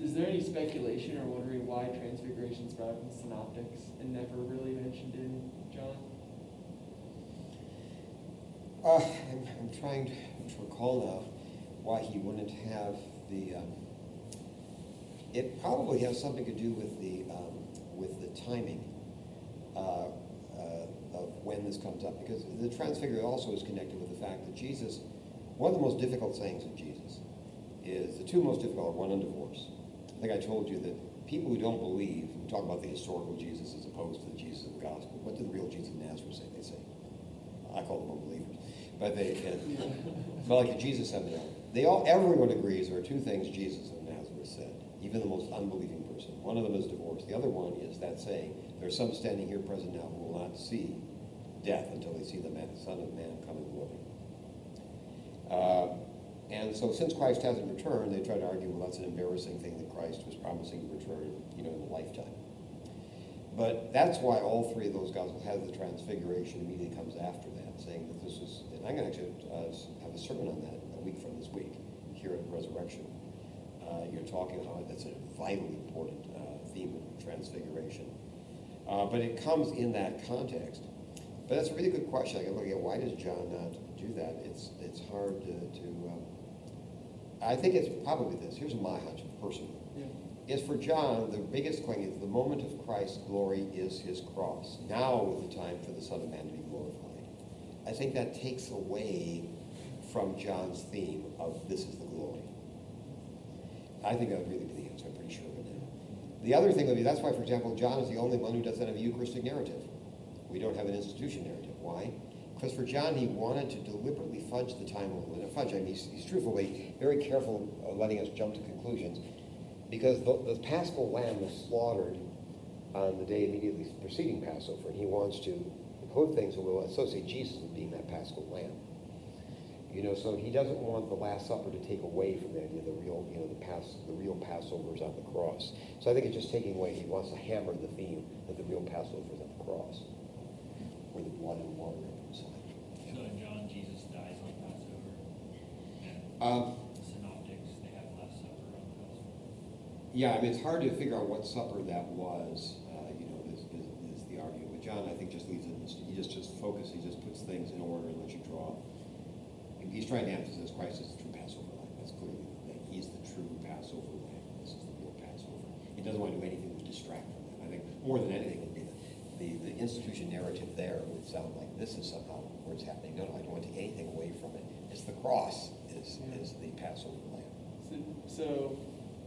is, there any speculation or wondering why transfiguration is brought up in synoptics and never really mentioned in John? Uh, I'm, I'm, trying to recall now why he wouldn't have the. Um, it probably has something to do with the um, with the timing uh, of when this comes up, because the transfiguration also is connected with the fact that Jesus. One of the most difficult sayings of Jesus is the two most difficult are one on divorce. I think I told you that people who don't believe, we talk about the historical Jesus as opposed to the Jesus of the gospel. What did the real Jesus of Nazareth say? They say, I call them unbelievers. But they can. But like Jesus said there, they all everyone agrees there are two things Jesus of Nazareth said, even the most unbelieving person. One of them is divorce. The other one is that saying, There's some standing here present now who will not see death until they see the man, Son of Man in glory. Uh, and so since Christ hasn't returned, they try to argue, well, that's an embarrassing thing that Christ was promising to return, you know, in a lifetime. But that's why all three of those gospels have the transfiguration immediately comes after that, saying that this is, and I'm going to actually uh, have a sermon on that a week from this week here at Resurrection. Uh, you're talking about that's a vitally important uh, theme of transfiguration. Uh, but it comes in that context. But that's a really good question. I can look at why does John not do that? It's it's hard to. to um, I think it's probably this. Here's my hunch, personally. Yeah. Is for John the biggest thing is the moment of Christ's glory is his cross. Now is the time for the Son of Man to be glorified. I think that takes away from John's theme of this is the glory. I think that would really be the answer. I'm pretty sure of it now. The other thing would be that's why, for example, John is the only one who doesn't have a Eucharistic narrative. We don't have an institution narrative. Why? Because for John, he wanted to deliberately fudge the time a. Fudge, I mean, he's, he's truthfully very careful of letting us jump to conclusions. Because the, the paschal lamb was slaughtered on the day immediately preceding Passover, and he wants to put things that will associate Jesus with being that paschal lamb. You know, so he doesn't want the Last Supper to take away from the idea the real, you know, the the real Passover is on the cross. So I think it's just taking away. He wants to hammer the theme that the real Passover is on the cross, where the blood and water reconcile. So in John, Jesus dies on Passover. Um, the Synoptics, they have Last Supper on Passover. Yeah, I mean it's hard to figure out what supper that was. Uh, you know, is, is, is the argument. But John, I think, just leaves it, he just, just focus, he just puts things in order and lets you draw. He's trying to emphasize Christ is the true Passover lamb. That's clearly the thing. He's the true Passover lamb. This is the real Passover. He doesn't want to do anything to distract from that. I think more than anything the, the, institution narrative there would sound like this is somehow where it's happening. No, no, I don't want to take anything away from it. It's the cross is, is the Passover lamb. So So,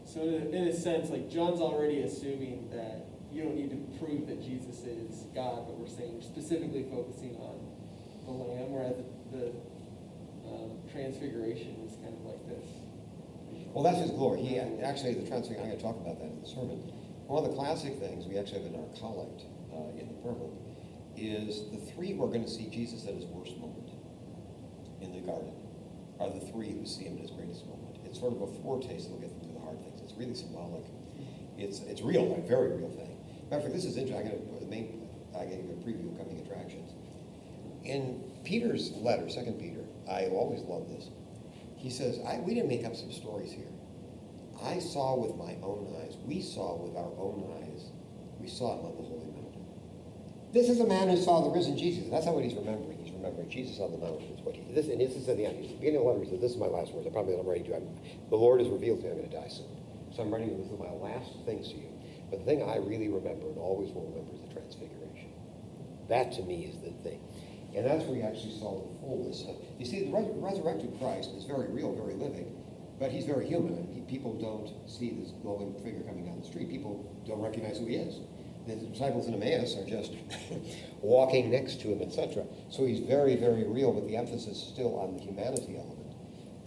so in a, in a sense, like John's already assuming that you don't need to prove that Jesus is God, but we're saying we're specifically focusing on the Lamb, whereas the, the um, Transfiguration is kind of like this. Well, that's his glory. He actually, the transfiguration, I'm going to talk about that in the sermon. One of the classic things we actually have in our collect uh, in the prayer book is the three who are going to see Jesus at his worst moment in the garden are the three who see him at his greatest moment. It's sort of a foretaste, get into the hard things. It's really symbolic. It's, it's real, a very real thing. Matter of fact, this is interesting. To put the main, I gave a preview of coming attractions. In Peter's letter, Second Peter, I always love this. He says, I, we didn't make up some stories here. I saw with my own eyes, we saw with our own eyes, we saw him on the holy mountain. This is a man who saw the risen Jesus. That's not what he's remembering. He's remembering Jesus on the mountain. Is what he, this, and this is at the end. He's beginning of the letter. He says, "This is my last words. I probably I'm ready to. I'm, the Lord has revealed to me I'm going to die soon, so I'm writing this is my last things to you. But the thing I really remember and always will remember is the Transfiguration. That to me is the thing. And that's where he actually saw the fullness of. You see, the res- resurrected Christ is very real, very living, but he's very human. He, people don't see this glowing figure coming down the street. People don't recognize who he is. The disciples in Emmaus are just walking next to him, etc. So he's very, very real, but the emphasis is still on the humanity element.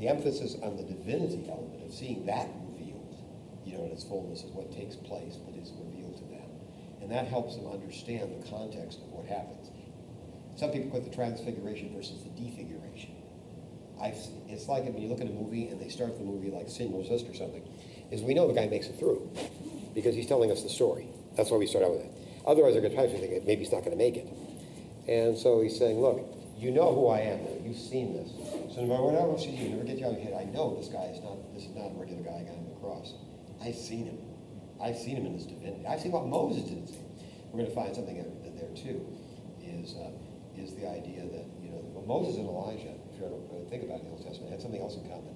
The emphasis on the divinity element of seeing that revealed, you know, in its fullness is what takes place, but is revealed to them. And that helps them understand the context of what happens. Some people put the transfiguration versus the defiguration. I've, it's like when you look at a movie and they start the movie like Schindler's List or something, is we know the guy makes it through because he's telling us the story. That's why we start out with it. Otherwise, they're going to try to think maybe he's not going to make it. And so he's saying, look, you know who I am now. You've seen this. So no matter what else you do, never get you out of your head. I know this guy is not, this is not a regular guy guy on the cross. I've seen him. I've seen him in his divinity. I've seen what Moses didn't see. We're going to find something there too, is, uh, is the idea that, you know, well, Moses and Elijah, if you ever think about it in the Old Testament, had something else in common.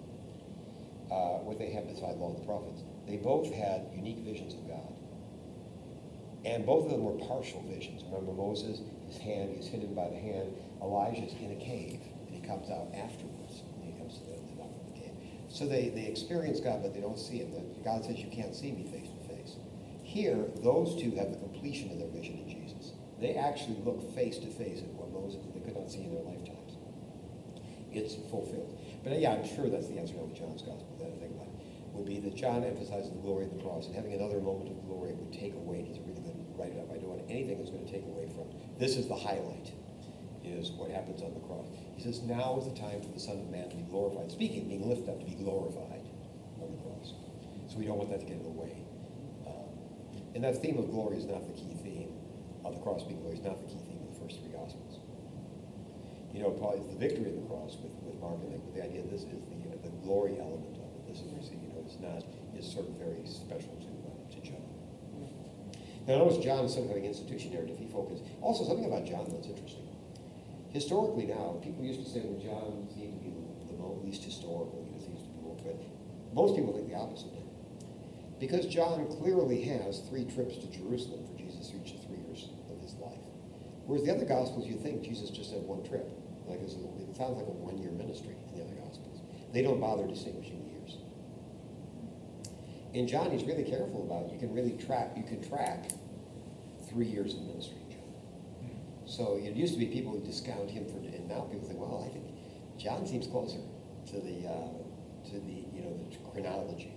Uh, what they had beside law and the prophets. They both had unique visions of God. And both of them were partial visions. Remember Moses, his hand, he's hidden by the hand. Elijah's in a cave, and he comes out afterwards. And he comes to the, the, the cave. So they, they experience God, but they don't see him. God says, you can't see me face to face. Here, those two have the completion of their vision in Jesus. They actually look face to face at what Moses they could not see in their lifetimes. It's fulfilled. But yeah, I'm sure that's the answer to John's gospel. That I think about would be that John emphasizes the glory of the cross, and having another moment of glory would take away. He's really write it up. I don't want anything that's going to take away from. This is the highlight. Is what happens on the cross. He says, "Now is the time for the Son of Man to be glorified." Speaking, being lifted up, to be glorified on the cross. So we don't want that to get in the way. Um, and that theme of glory is not the key theme. Of the cross being glory is not the key theme of the first three Gospels. You know, probably the victory of the cross with, with Mark and with the idea this is the, the glory element of it. This is, you know, it's not, is sort of very special to, uh, to John. Now notice John is sort of having institution narrative. He focuses. Also, something about John that's interesting. Historically now, people used to say that John seemed to be the, the least historical because he used to be good. Most people think the opposite. Because John clearly has three trips to Jerusalem for Jesus each of three years of his life. Whereas the other Gospels, you think Jesus just had one trip. Like it sounds like a one-year ministry in the other Gospels. They don't bother distinguishing In John, he's really careful about, you can really track, you can track three years of ministry John. So it used to be people would discount him for, and now people think, well, I think John seems closer to the, uh, to the, you know, the chronology